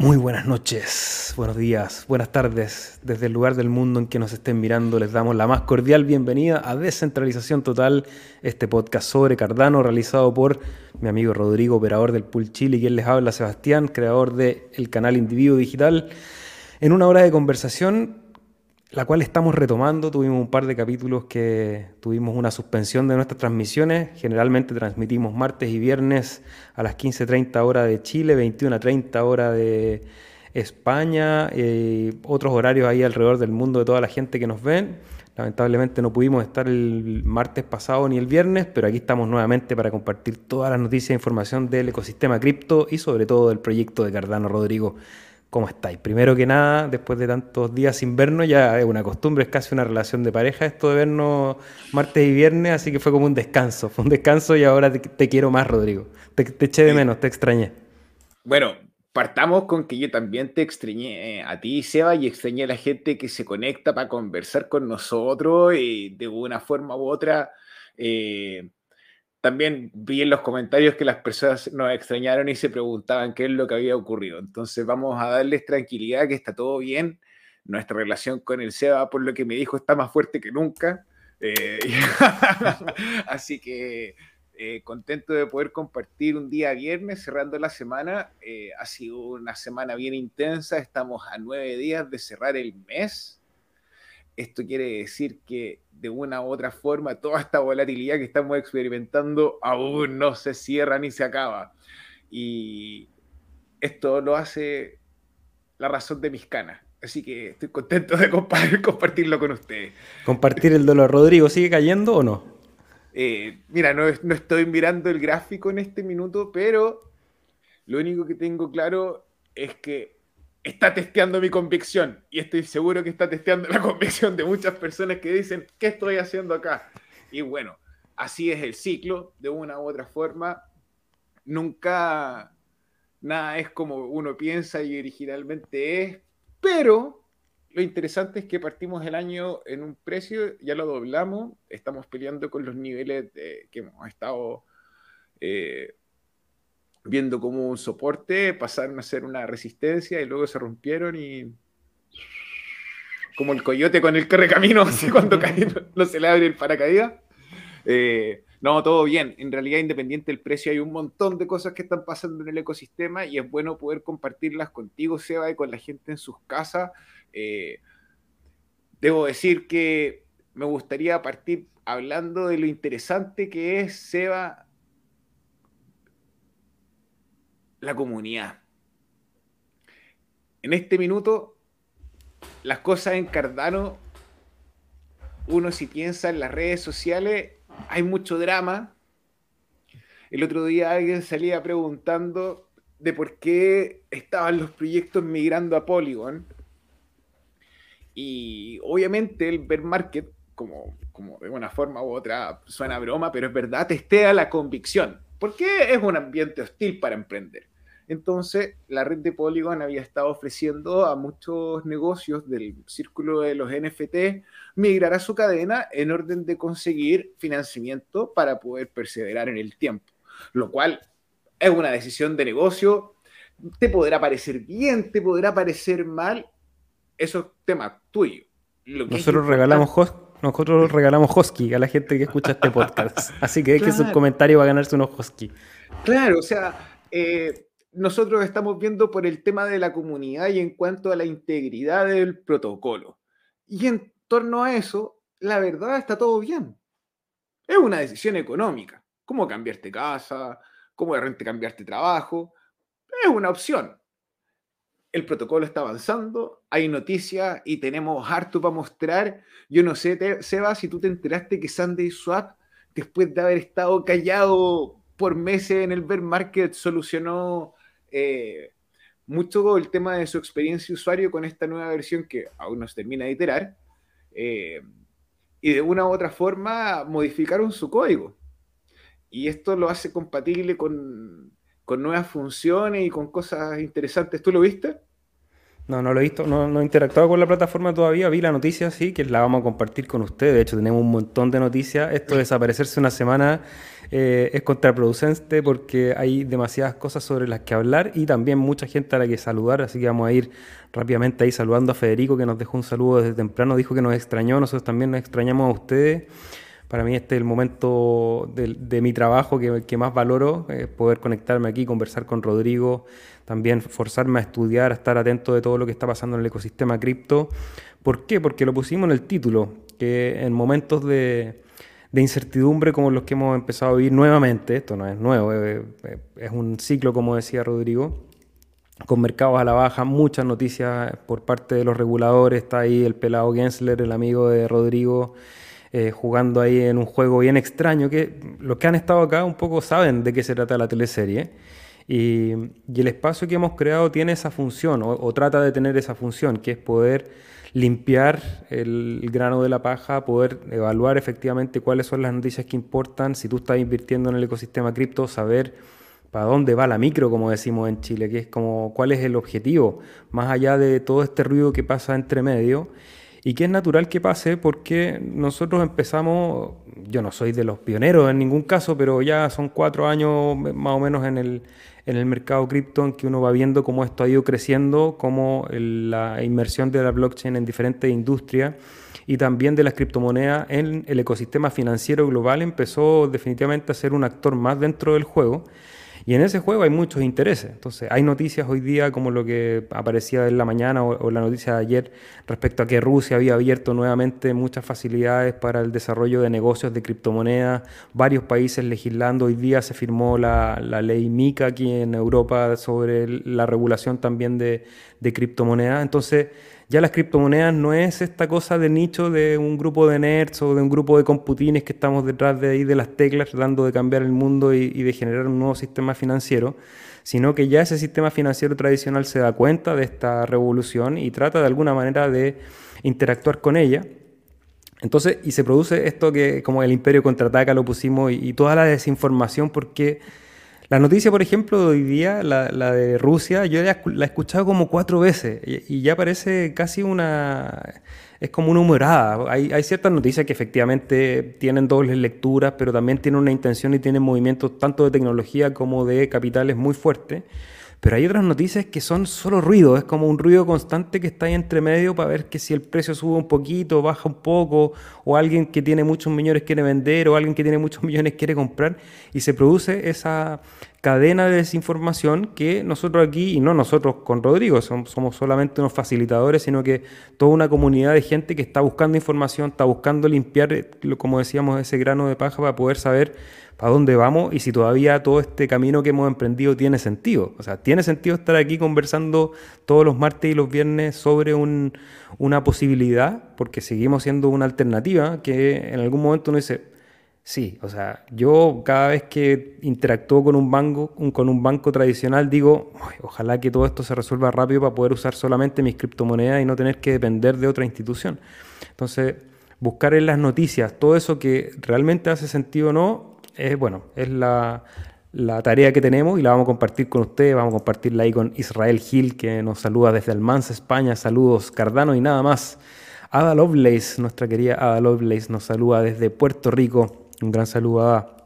Muy buenas noches, buenos días, buenas tardes. Desde el lugar del mundo en que nos estén mirando, les damos la más cordial bienvenida a Descentralización Total, este podcast sobre Cardano realizado por mi amigo Rodrigo, operador del Pool Chile, y quien les habla, Sebastián, creador del canal Individuo Digital. En una hora de conversación la cual estamos retomando. Tuvimos un par de capítulos que tuvimos una suspensión de nuestras transmisiones. Generalmente transmitimos martes y viernes a las 15.30 horas de Chile, 21.30 horas de España, eh, otros horarios ahí alrededor del mundo de toda la gente que nos ven. Lamentablemente no pudimos estar el martes pasado ni el viernes, pero aquí estamos nuevamente para compartir todas las noticias e información del ecosistema cripto y sobre todo del proyecto de Cardano Rodrigo. ¿Cómo estáis? Primero que nada, después de tantos días sin vernos, ya es una costumbre, es casi una relación de pareja esto de vernos martes y viernes, así que fue como un descanso, fue un descanso y ahora te, quiero más, Rodrigo. Te, eché de menos, te extrañé. Bueno, partamos con que yo también te extrañé a ti, Seba, y extrañé a la gente que se conecta para conversar con nosotros y de una forma u otra. Eh, también vi en los comentarios que las personas nos extrañaron y se preguntaban qué es lo que había ocurrido. Entonces vamos a darles tranquilidad, que está todo bien. Nuestra relación con el SEBA, por lo que me dijo, está más fuerte que nunca. Eh, así que eh, contento de poder compartir un día viernes cerrando la semana. Eh, ha sido una semana bien intensa. Estamos a nueve días de cerrar el mes. Esto quiere decir que de una u otra forma toda esta volatilidad que estamos experimentando aún no se cierra ni se acaba. Y esto lo hace la razón de mis canas. Así que estoy contento de compartirlo con ustedes. Compartir el dolor. Rodrigo, ¿sigue cayendo o no? Eh, mira, no, no estoy mirando el gráfico en este minuto, pero lo único que tengo claro es que está testeando mi convicción y estoy seguro que está testeando la convicción de muchas personas que dicen, ¿qué estoy haciendo acá? Y bueno, así es el ciclo, de una u otra forma. Nunca nada es como uno piensa y originalmente es, pero lo interesante es que partimos el año en un precio, ya lo doblamos, estamos peleando con los niveles que hemos estado eh, viendo como un soporte, pasaron a ser una resistencia y luego se rompieron y como el coyote con el correcamino, así cuando cae, no, se le abre el paracaídas. Eh, no, todo bien. En realidad, independiente del precio, hay un montón de cosas que están pasando en el ecosistema y es bueno poder compartirlas contigo, Seba, y con la gente en sus casas. Eh, debo decir que me gustaría partir hablando de lo interesante que es, Seba, la comunidad. En este minuto, las cosas en Cardano, uno si piensa en las redes sociales, hay mucho drama. El otro día alguien salía preguntando de por qué estaban los proyectos migrando a Polygon. Y obviamente el bear market, como, como de una forma u otra suena broma, pero es verdad, testea la convicción. Porque es un ambiente hostil para emprender. Entonces, la red de Polygon había estado ofreciendo a muchos negocios del círculo de los NFT migrar a su cadena en orden de conseguir financiamiento para poder perseverar en el tiempo, lo cual es una decisión de negocio. Te podrá parecer bien, te podrá parecer mal, eso es tema tuyo. nosotros, regalamos nosotros regalamos Hosky a la gente que escucha este podcast. Así que es que su comentario va a ganarse unos Hosky. Claro, o sea, eh, nosotros estamos viendo por el tema de la comunidad y en cuanto a la integridad del protocolo. Y en torno a eso, la verdad está todo bien. Es una decisión económica. ¿Cómo cambiarte casa? ¿Cómo de repente cambiarte trabajo? Es una opción. El protocolo está avanzando, hay noticias y tenemos harto para mostrar. Yo no sé, Seba, si tú te enteraste que Sunday Swap, después de haber estado callado por meses en el bear market, solucionó eh, mucho el tema de su experiencia usuario con esta nueva versión que aún no se termina de iterar. Eh, y de una u otra forma modificaron su código. Y esto lo hace compatible con, con nuevas funciones y con cosas interesantes. ¿Tú lo viste? No, no lo he visto, no, no, he interactuado con la plataforma todavía, vi la noticia, sí, que la vamos a compartir con ustedes. De hecho, tenemos un montón de noticias. Esto de desaparecerse una semana eh, es contraproducente porque hay demasiadas cosas sobre las que hablar y también mucha gente a la que saludar, así que vamos a ir rápidamente ahí saludando a Federico, que nos dejó un saludo desde temprano, dijo que nos extrañó, nosotros también nos extrañamos a ustedes. Para mí este es el momento de, mi trabajo que, más valoro, poder conectarme aquí, conversar con Rodrigo, también forzarme a estudiar, a estar atento de todo lo que está pasando en el ecosistema cripto. ¿Por qué? Porque lo pusimos en el título, que en momentos de, incertidumbre como los que hemos empezado a vivir nuevamente, esto no es nuevo, eh, eh, es un ciclo, como decía Rodrigo, con mercados a la baja, muchas noticias por parte de los reguladores, está ahí el pelado Gensler, el amigo de Rodrigo, eh, jugando ahí en un juego bien extraño, que los que han estado acá un poco saben de qué se trata la teleserie. Y, el espacio que hemos creado tiene esa función, o, trata de tener esa función, que es poder limpiar el, grano de la paja, poder evaluar efectivamente cuáles son las noticias que importan, si tú estás invirtiendo en el ecosistema cripto, saber para dónde va la micro, como decimos en Chile, que es como cuál es el objetivo, más allá de todo este ruido que pasa entre medio. Y que es natural que pase porque nosotros empezamos, yo no soy de los pioneros en ningún caso, pero ya son cuatro años más o menos en el, en el mercado cripto en que uno va viendo cómo esto ha ido creciendo, cómo la inmersión de la blockchain en diferentes industrias y también de las criptomonedas en el ecosistema financiero global empezó definitivamente a ser un actor más dentro del juego. Y en ese juego hay muchos intereses. Entonces, hay noticias hoy día como lo que aparecía en la mañana o, la noticia de ayer respecto a que Rusia había abierto nuevamente muchas facilidades para el desarrollo de negocios de criptomonedas. Varios países legislando. Hoy día se firmó la, ley MICA aquí en Europa sobre la regulación también de, criptomonedas. Entonces, ya las criptomonedas no es esta cosa de nicho de un grupo de nerds o de un grupo de computines que estamos detrás de ahí de las teclas tratando de cambiar el mundo y, de generar un nuevo sistema financiero, sino que ya ese sistema financiero tradicional se da cuenta de esta revolución y trata de alguna manera de interactuar con ella. Entonces, y se produce esto que como el imperio contraataca lo pusimos y, toda la desinformación porque la noticia, por ejemplo, de hoy día, la, de Rusia, yo la, he escuchado como cuatro veces y, ya parece casi una... es como una humorada. Hay, hay, ciertas noticias que efectivamente tienen dobles lecturas, pero también tienen una intención y tienen movimientos tanto de tecnología como de capitales muy fuertes. Pero hay otras noticias que son solo ruido, es como un ruido constante que está ahí entre medio para ver que si el precio sube un poquito, baja un poco, o alguien que tiene muchos millones quiere vender, o alguien que tiene muchos millones quiere comprar, y se produce esa cadena de desinformación que nosotros aquí, y no nosotros con Rodrigo, somos, solamente unos facilitadores, sino que toda una comunidad de gente que está buscando información, está buscando limpiar, como decíamos, ese grano de paja para poder saber para dónde vamos y si todavía todo este camino que hemos emprendido tiene sentido. O sea, tiene sentido estar aquí conversando todos los martes y los viernes sobre una posibilidad, porque seguimos siendo una alternativa que en algún momento uno dice, sí, o sea, yo cada vez que interactúo con un banco, con un banco tradicional, digo, ojalá que todo esto se resuelva rápido para poder usar solamente mis criptomonedas y no tener que depender de otra institución. Entonces, buscar en las noticias todo eso que realmente hace sentido o no, es, bueno, es la, tarea que tenemos y la vamos a compartir con ustedes. Vamos a compartirla ahí con Israel Gil, que nos saluda desde Almanza, España. Saludos, Cardano y nada más. Ada Lovelace, nuestra querida Ada Lovelace, nos saluda desde Puerto Rico. Un gran saludo a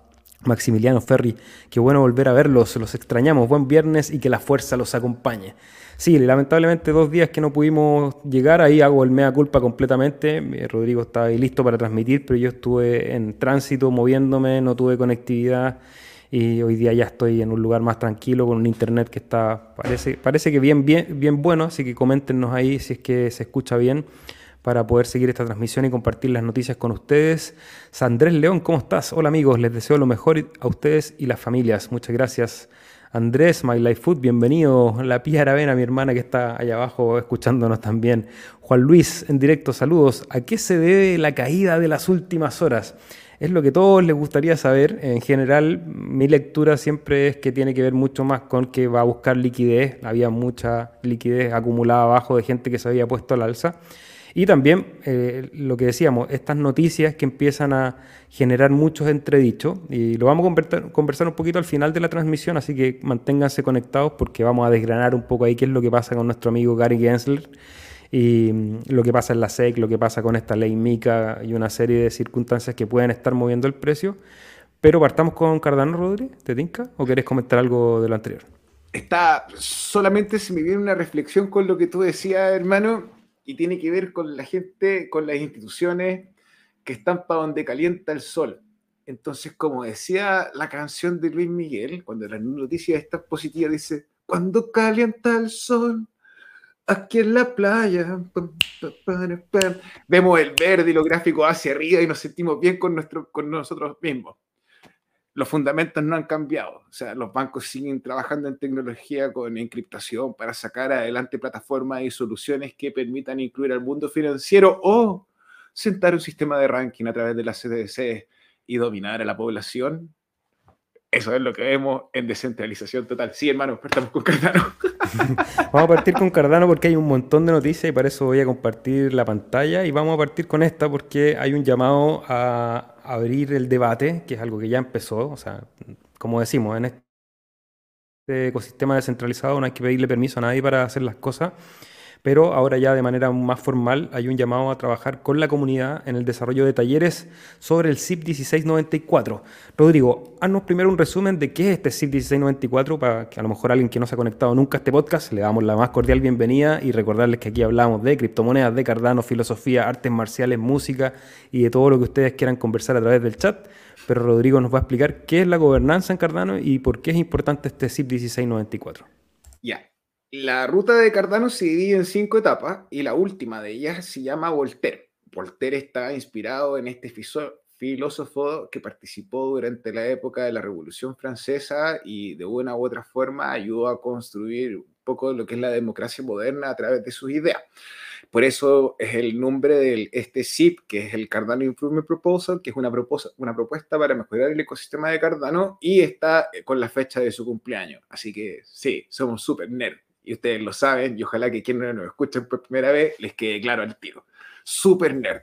Maximiliano Ferri. Qué bueno volver a verlos, los extrañamos. Buen viernes y que la fuerza los acompañe. Sí, lamentablemente dos días que no pudimos llegar, ahí hago el mea culpa completamente. Rodrigo estaba ahí listo para transmitir, pero yo estuve en tránsito moviéndome, no tuve conectividad y hoy día ya estoy en un lugar más tranquilo con un internet que está, parece, parece que bien, bien, bien bueno, así que coméntenos ahí si es que se escucha bien para poder seguir esta transmisión y compartir las noticias con ustedes. Sandrés León, ¿cómo estás? Hola amigos, les deseo lo mejor a ustedes y las familias. Muchas gracias. Andrés, My Life Food, bienvenido. La Pía Aravena, mi hermana que está allá abajo escuchándonos también. Juan Luis, en directo, saludos. ¿A qué se debe la caída de las últimas horas? Es lo que todos les gustaría saber. En general, mi lectura siempre es que tiene que ver mucho más con que va a buscar liquidez. Había mucha liquidez acumulada abajo de gente que se había puesto al alza. Y también eh, lo que decíamos, estas noticias que empiezan a generar muchos entredichos, y lo vamos a conversar, un poquito al final de la transmisión, así que manténganse conectados porque vamos a desgranar un poco ahí qué es lo que pasa con nuestro amigo Gary Gensler y mm, lo que pasa en la SEC, lo que pasa con esta ley MICA y una serie de circunstancias que pueden estar moviendo el precio. Pero partamos con Cardano, Rodríguez, ¿te tinca? ¿O querés comentar algo de lo anterior? Está, solamente se me viene una reflexión con lo que tú decías, hermano, y tiene que ver con la gente, con las instituciones que están para donde calienta el sol. Entonces, como decía la canción de Luis Miguel, cuando la noticia está positiva, dice, cuando calienta el sol, aquí en la playa, vemos el verde y lo gráfico hacia arriba y nos sentimos bien con, nuestro, con nosotros mismos los fundamentos no han cambiado. O sea, los bancos siguen trabajando en tecnología con encriptación para sacar adelante plataformas y soluciones que permitan incluir al mundo financiero o sentar un sistema de ranking a través de las CDC y dominar a la población. Eso es lo que vemos en descentralización total. Sí, hermano, partamos con Cardano. vamos a partir con Cardano porque hay un montón de noticias y para eso voy a compartir la pantalla. Y vamos a partir con esta porque hay un llamado a abrir el debate, que es algo que ya empezó, o sea, como decimos, en este ecosistema descentralizado no hay que pedirle permiso a nadie para hacer las cosas pero ahora ya de manera más formal hay un llamado a trabajar con la comunidad en el desarrollo de talleres sobre el CIP 1694. Rodrigo, haznos primero un resumen de qué es este CIP 1694 para que a lo mejor alguien que no se ha conectado nunca a este podcast le damos la más cordial bienvenida y recordarles que aquí hablamos de criptomonedas, de Cardano, filosofía, artes marciales, música y de todo lo que ustedes quieran conversar a través del chat. Pero Rodrigo nos va a explicar qué es la gobernanza en Cardano y por qué es importante este CIP 1694. Ya, la ruta de Cardano se divide en cinco etapas y la última de ellas se llama Voltaire. Voltaire está inspirado en este filósofo que participó durante la época de la Revolución Francesa y de una u otra forma ayudó a construir un poco lo que es la democracia moderna a través de sus ideas. Por eso es el nombre de este SIP, que es el Cardano Improvement Proposal, que es una, propuesta para mejorar el ecosistema de Cardano y está con la fecha de su cumpleaños. Así que sí, somos súper nerds y ustedes lo saben, y ojalá que quienes no nos escuchen por primera vez les quede claro al tiro. Super nerd.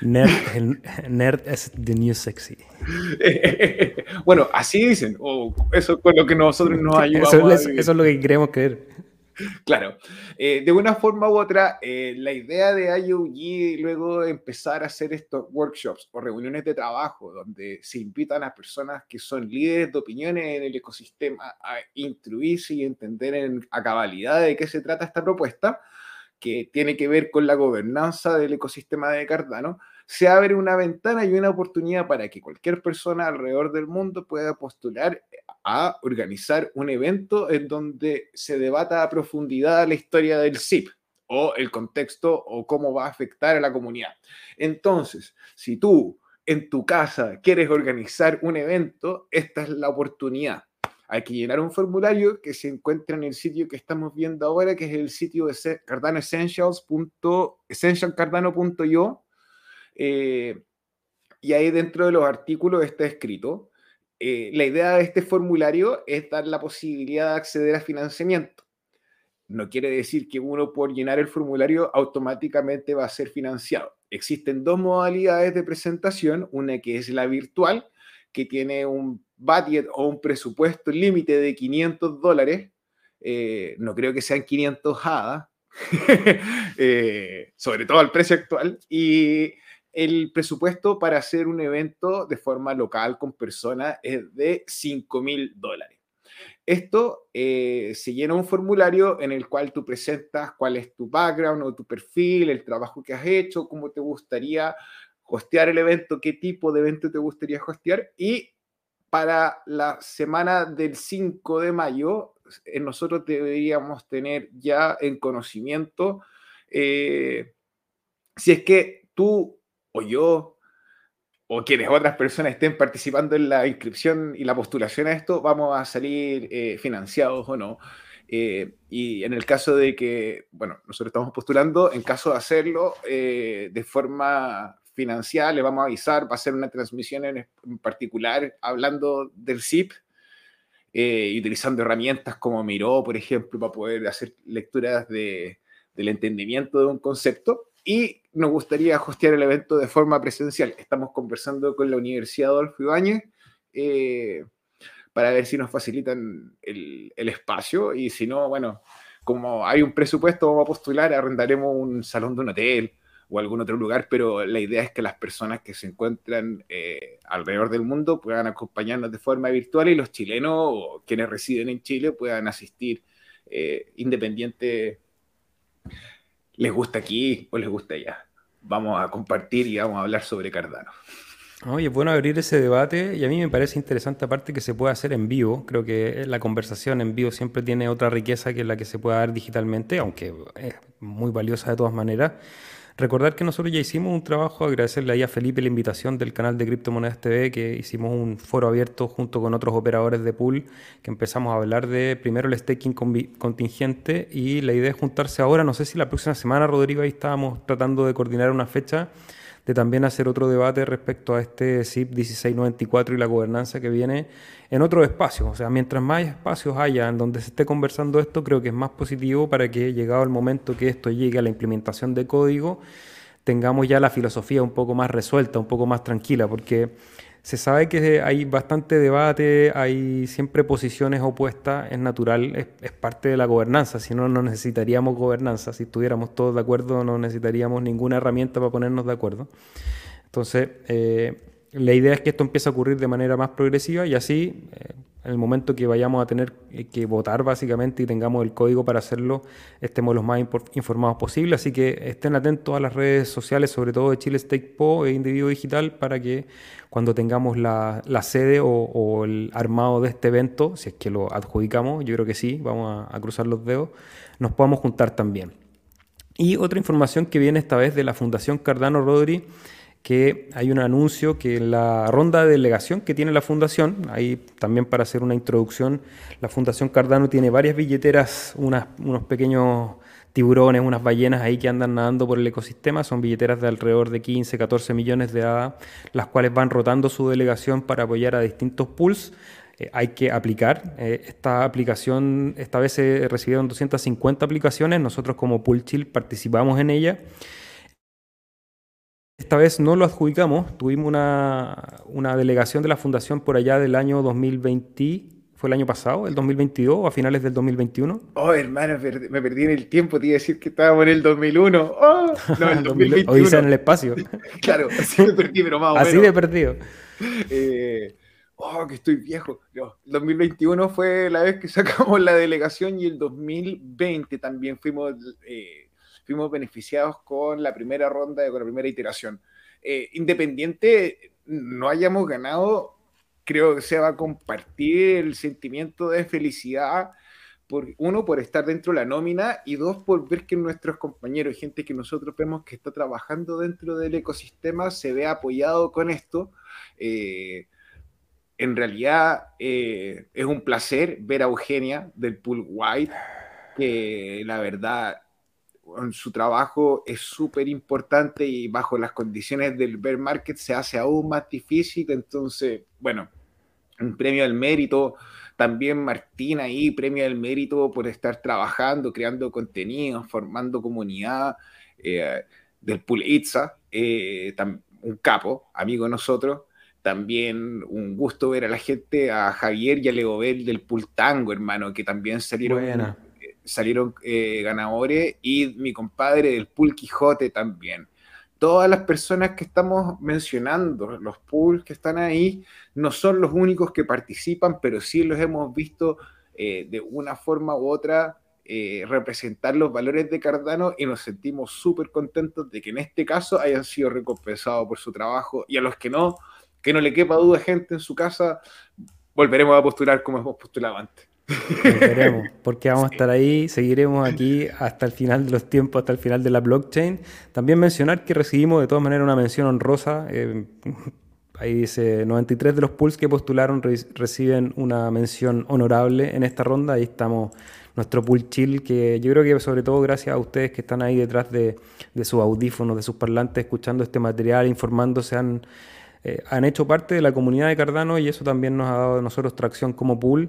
Nerd, es the new sexy. bueno, así dicen, o eso con lo que nosotros nos ayudamos. Eso, eso es lo que queremos creer. Claro, eh, de una forma u otra, eh, la idea de IOG luego empezar a hacer estos workshops o reuniones de trabajo donde se invitan a personas que son líderes de opiniones en el ecosistema a instruirse y entender en, a cabalidad de qué se trata esta propuesta, que tiene que ver con la gobernanza del ecosistema de Cardano, se abre una ventana y una oportunidad para que cualquier persona alrededor del mundo pueda postular a organizar un evento en donde se debata a profundidad la historia del SIP o el contexto o cómo va a afectar a la comunidad. Entonces, si tú en tu casa quieres organizar un evento, esta es la oportunidad. Hay que llenar un formulario que se encuentra en el sitio que estamos viendo ahora, que es el sitio de Cardano essentialcardano.io. Eh, y ahí dentro de los artículos está escrito eh, la idea de este formulario es dar la posibilidad de acceder a financiamiento. No quiere decir que uno por llenar el formulario automáticamente va a ser financiado. Existen dos modalidades de presentación, una que es la virtual, que tiene un budget o un presupuesto límite de 500 dólares. Eh, no creo que sean 500 hadas, eh, sobre todo al precio actual. Y el presupuesto para hacer un evento de forma local con personas es de 5 mil dólares. Esto eh, se llena un formulario en el cual tú presentas cuál es tu background o tu perfil, el trabajo que has hecho, cómo te gustaría hostear el evento, qué tipo de evento te gustaría hostear. Y para la semana del 5 de mayo, eh, nosotros deberíamos tener ya en conocimiento eh, si es que tú o yo o quienes otras personas estén participando en la inscripción y la postulación a esto, vamos a salir eh, financiados o no. Eh, y en el caso de que, bueno, nosotros estamos postulando, en caso de hacerlo eh, de forma financiera, le vamos a avisar, va a ser una transmisión en, particular hablando del SIP y utilizando herramientas como Miro, por ejemplo, para poder hacer lecturas de, del entendimiento de un concepto y nos gustaría hostear el evento de forma presencial. Estamos conversando con la Universidad Adolfo Ibáñez eh, para ver si nos facilitan el, espacio y si no, bueno, como hay un presupuesto, vamos a postular, arrendaremos un salón de un hotel o algún otro lugar, pero la idea es que las personas que se encuentran eh, alrededor del mundo puedan acompañarnos de forma virtual y los chilenos o quienes residen en Chile puedan asistir eh, independiente les gusta aquí o les gusta allá. Vamos a compartir y vamos a hablar sobre Cardano. Oye, es bueno abrir ese debate y a mí me parece interesante aparte que se pueda hacer en vivo. Creo que la conversación en vivo siempre tiene otra riqueza que la que se pueda dar digitalmente, aunque es muy valiosa de todas maneras. Recordar que nosotros ya hicimos un trabajo, agradecerle ahí a Felipe la invitación del canal de Criptomonedas TV, que hicimos un foro abierto junto con otros operadores de pool, que empezamos a hablar de primero el staking contingente y la idea es juntarse ahora, no sé si la próxima semana, Rodrigo, ahí estábamos tratando de coordinar una fecha de también hacer otro debate respecto a este SIP 1694 y la gobernanza que viene en otros espacios. O sea, mientras más espacios haya en donde se esté conversando esto, creo que es más positivo para que llegado el momento que esto llegue a la implementación de código, tengamos ya la filosofía un poco más resuelta, un poco más tranquila, porque se sabe que hay bastante debate, hay siempre posiciones opuestas, es natural, es, parte de la gobernanza, si no, no necesitaríamos gobernanza, si estuviéramos todos de acuerdo no necesitaríamos ninguna herramienta para ponernos de acuerdo. Entonces, eh, la idea es que esto empiece a ocurrir de manera más progresiva y así, eh, en el momento que vayamos a tener que votar básicamente y tengamos el código para hacerlo, estemos los más informados posible. Así que estén atentos a las redes sociales, sobre todo de Chile Stake Po e Individuo Digital, para que cuando tengamos la, sede o, el armado de este evento, si es que lo adjudicamos, yo creo que sí, vamos a, a cruzar los dedos, nos podamos juntar también. Y otra información que viene esta vez de la Fundación Cardano Rodri que hay un anuncio que en la ronda de delegación que tiene la fundación, ahí también para hacer una introducción, la Fundación Cardano tiene varias billeteras, unos pequeños tiburones, unas ballenas ahí que andan nadando por el ecosistema, son billeteras de alrededor de 15, 14 millones de ADA, las cuales van rotando su delegación para apoyar a distintos pools. Eh, hay que aplicar. Eh, esta aplicación, esta vez se recibieron 250 aplicaciones, nosotros como Pool Chill participamos en ella. Esta vez no lo adjudicamos, tuvimos una, delegación de la fundación por allá del año 2020, fue el año pasado, el 2022 o a finales del 2021. Oh, hermano, me perdí en el tiempo, te iba a decir que estábamos en el 2001. Oh, no, el 2021. o dice en el espacio. claro, así me perdí, pero más o Así de perdido. Eh, oh, que estoy viejo. el 2021 fue la vez que sacamos la delegación y el 2020 también fuimos... Eh, fuimos beneficiados con la primera ronda, con la primera iteración. Eh, independiente no hayamos ganado, creo que se va a compartir el sentimiento de felicidad, uno, por estar dentro de la nómina y dos, por ver que nuestros compañeros, gente que nosotros vemos que está trabajando dentro del ecosistema, se ve apoyado con esto. Eh, en realidad eh, es un placer ver a Eugenia del Pool White, que la verdad su trabajo es súper importante y bajo las condiciones del bear market se hace aún más difícil. Entonces, bueno, un premio al mérito. También Martín ahí, premio al mérito por estar trabajando, creando contenido, formando comunidad eh, del Pool Itza, eh, un capo, amigo de nosotros. También un gusto ver a la gente, a Javier y a Leobel del Pool Tango, hermano, que también salieron salieron eh, ganadores y mi compadre del Pool Quijote también. Todas las personas que estamos mencionando, los pools que están ahí, no son los únicos que participan, pero sí los hemos visto eh, de una forma u otra eh, representar los valores de Cardano y nos sentimos súper contentos de que en este caso hayan sido recompensados por su trabajo y a los que no, que no le quepa duda gente en su casa, volveremos a postular como hemos postulado antes. Veremos, porque vamos a estar ahí, seguiremos aquí hasta el final de los tiempos, hasta el final de la blockchain. También mencionar que recibimos de todas maneras una mención honrosa. Eh, ahí dice, 93 de los pools que postularon reciben una mención honorable en esta ronda. Ahí estamos, nuestro pool chill, que yo creo que sobre todo gracias a ustedes que están ahí detrás de, de sus audífonos, de sus parlantes, escuchando este material, informándose, han, eh, han hecho parte de la comunidad de Cardano y eso también nos ha dado a nosotros tracción como pool.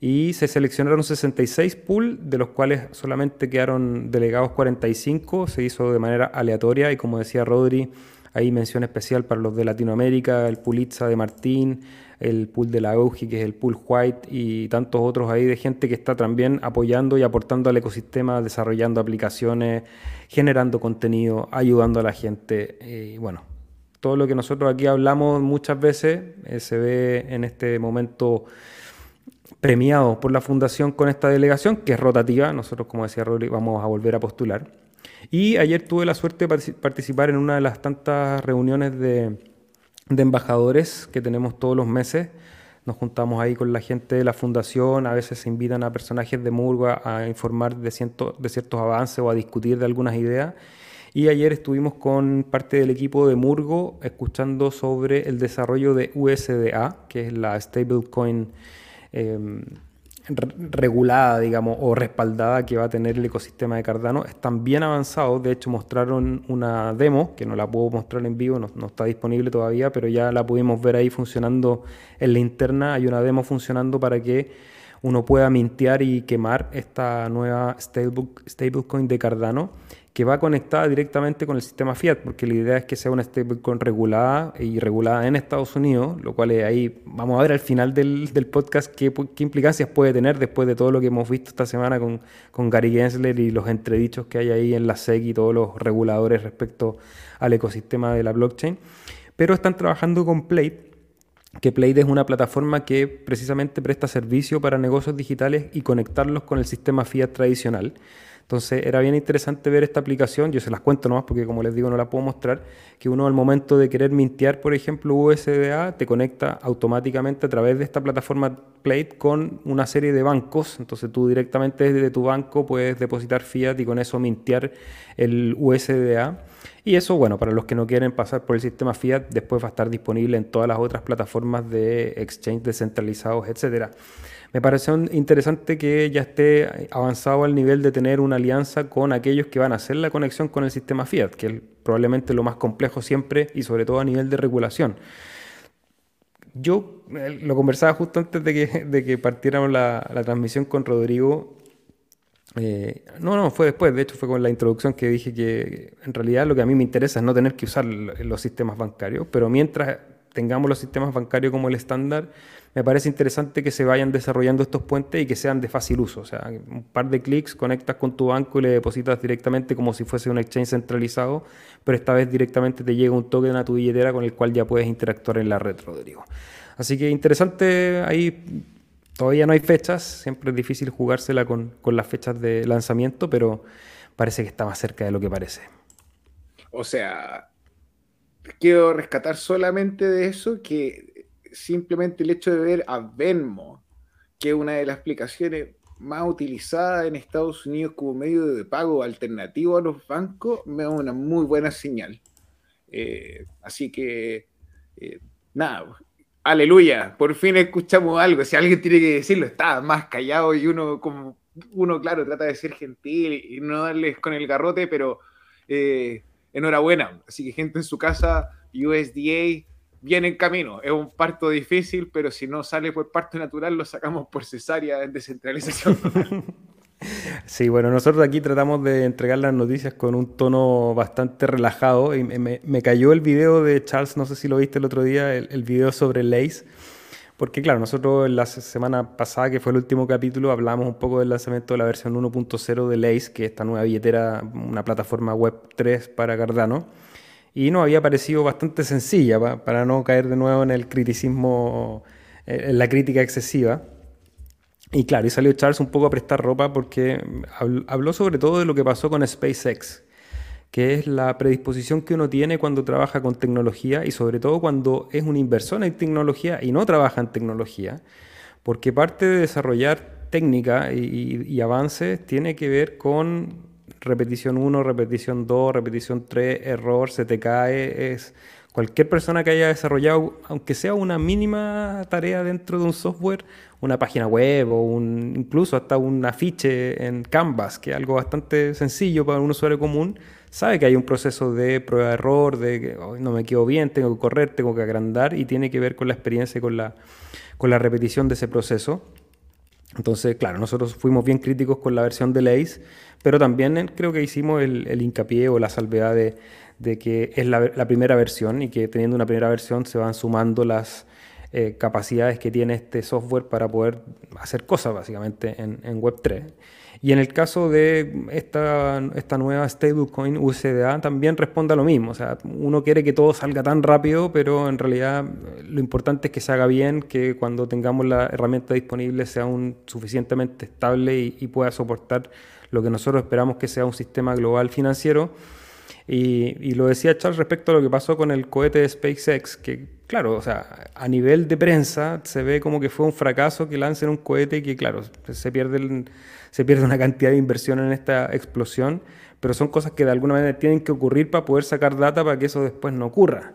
Y se seleccionaron 66 pools, de los cuales solamente quedaron delegados 45, se hizo de manera aleatoria y como decía Rodri, hay mención especial para los de Latinoamérica, el Pulitza de Martín, el pool de la Augi, que es el pool White, y tantos otros ahí de gente que está también apoyando y aportando al ecosistema, desarrollando aplicaciones, generando contenido, ayudando a la gente. Y bueno, todo lo que nosotros aquí hablamos muchas veces eh, se ve en este momento premiado por la fundación con esta delegación, que es rotativa. Nosotros, como decía Rodri, vamos a volver a postular. Y ayer tuve la suerte de participar en una de las tantas reuniones de, embajadores que tenemos todos los meses. Nos juntamos ahí con la gente de la fundación, a veces se invitan a personajes de Murga a informar de, de ciertos avances o a discutir de algunas ideas. Y ayer estuvimos con parte del equipo de Murgo escuchando sobre el desarrollo de USDA, que es la stablecoin eh, regulada, digamos, o respaldada que va a tener el ecosistema de Cardano están bien avanzados. De hecho, mostraron una demo, que no la puedo mostrar en vivo, no, está disponible todavía, pero ya la pudimos ver ahí funcionando en la interna. Hay una demo funcionando para que uno pueda mintear y quemar esta nueva stablecoin de Cardano que va conectada directamente con el sistema Fiat, porque la idea es que sea una stablecoin regulada y regulada en Estados Unidos, lo cual es ahí vamos a ver al final del, podcast qué, implicancias puede tener después de todo lo que hemos visto esta semana con, con Gary Gensler y los entredichos que hay ahí en la SEC y todos los reguladores respecto al ecosistema de la blockchain. Pero están trabajando con Plate, que Plate es una plataforma que precisamente presta servicio para negocios digitales y conectarlos con el sistema Fiat tradicional. Entonces era bien interesante ver esta aplicación, yo se las cuento nomás porque como les digo no la puedo mostrar, que uno al momento de querer mintear, por ejemplo, USDA, te conecta automáticamente a través de esta plataforma Plate con una serie de bancos, entonces tú directamente desde tu banco puedes depositar fiat y con eso mintear el USDA. Y eso, bueno, para los que no quieren pasar por el sistema fiat, después va a estar disponible en todas las otras plataformas de exchange descentralizados, etcétera. Me pareció interesante que ya esté avanzado al nivel de tener una alianza con aquellos que van a hacer la conexión con el sistema Fiat, que es probablemente lo más complejo siempre y sobre todo a nivel de regulación. Yo lo conversaba justo antes de que, de que partiéramos la, transmisión con Rodrigo. Eh, no, no, fue después, de hecho fue con la introducción que dije que en realidad lo que a mí me interesa es no tener que usar los sistemas bancarios, pero mientras tengamos los sistemas bancarios como el estándar, me parece interesante que se vayan desarrollando estos puentes y que sean de fácil uso. O sea, un par de clics, conectas con tu banco y le depositas directamente como si fuese un exchange centralizado, pero esta vez directamente te llega un token a tu billetera con el cual ya puedes interactuar en la red, Rodrigo. Así que interesante, ahí todavía no hay fechas, siempre es difícil jugársela con, con las fechas de lanzamiento, pero parece que está más cerca de lo que parece. O sea, quiero rescatar solamente de eso que simplemente el hecho de ver a Venmo, que es una de las aplicaciones más utilizadas en Estados Unidos como medio de pago alternativo a los bancos, me da una muy buena señal. Eh, así que, eh, nada, aleluya, por fin escuchamos algo. Si alguien tiene que decirlo, está más callado y uno, como uno, claro, trata de ser gentil y no darles con el garrote, pero eh, enhorabuena. Así que, gente en su casa, USDA viene en camino. Es un parto difícil, pero si no sale por parto natural, lo sacamos por cesárea en descentralización. Sí, bueno, nosotros aquí tratamos de entregar las noticias con un tono bastante relajado. Y me, cayó el video de Charles, no sé si lo viste el otro día, el, video sobre Lace. Porque claro, nosotros la semana pasada, que fue el último capítulo, hablamos un poco del lanzamiento de la versión 1.0 de Lace, que es esta nueva billetera, una plataforma web 3 para Cardano y nos había parecido bastante sencilla para no caer de nuevo en el criticismo, eh, en la crítica excesiva. Y claro, y salió Charles un poco a prestar ropa porque habló sobre todo de lo que pasó con SpaceX, que es la predisposición que uno tiene cuando trabaja con tecnología y sobre todo cuando es un inversor en tecnología y no trabaja en tecnología, porque parte de desarrollar técnica y avances tiene que ver con repetición 1, repetición 2, repetición 3, error, se te cae. Es cualquier persona que haya desarrollado, aunque sea una mínima tarea dentro de un software, una página web o incluso hasta un afiche en Canvas, que es algo bastante sencillo para un usuario común, sabe que hay un proceso de prueba-error, de que no me quedo bien, tengo que correr, tengo que agrandar y tiene que ver con la experiencia y con la, con la repetición de ese proceso. Entonces, claro, nosotros fuimos bien críticos con la versión de Lace, pero también creo que hicimos el, hincapié o la salvedad de, que es la, primera versión y que teniendo una primera versión se van sumando las eh, capacidades que tiene este software para poder hacer cosas básicamente en, en Web3. Y en el caso de esta, esta nueva stablecoin USDA también responde a lo mismo. O sea, uno quiere que todo salga tan rápido, pero en realidad lo importante es que se haga bien, que cuando tengamos la herramienta disponible sea un, suficientemente estable y, pueda soportar lo que nosotros esperamos que sea un sistema global financiero. Y, y, lo decía Charles respecto a lo que pasó con el cohete de SpaceX, que claro, o sea, a nivel de prensa se ve como que fue un fracaso que lancen un cohete que, claro, se pierde se pierde una cantidad de inversión en esta explosión, pero son cosas que de alguna manera tienen que ocurrir para poder sacar data para que eso después no ocurra.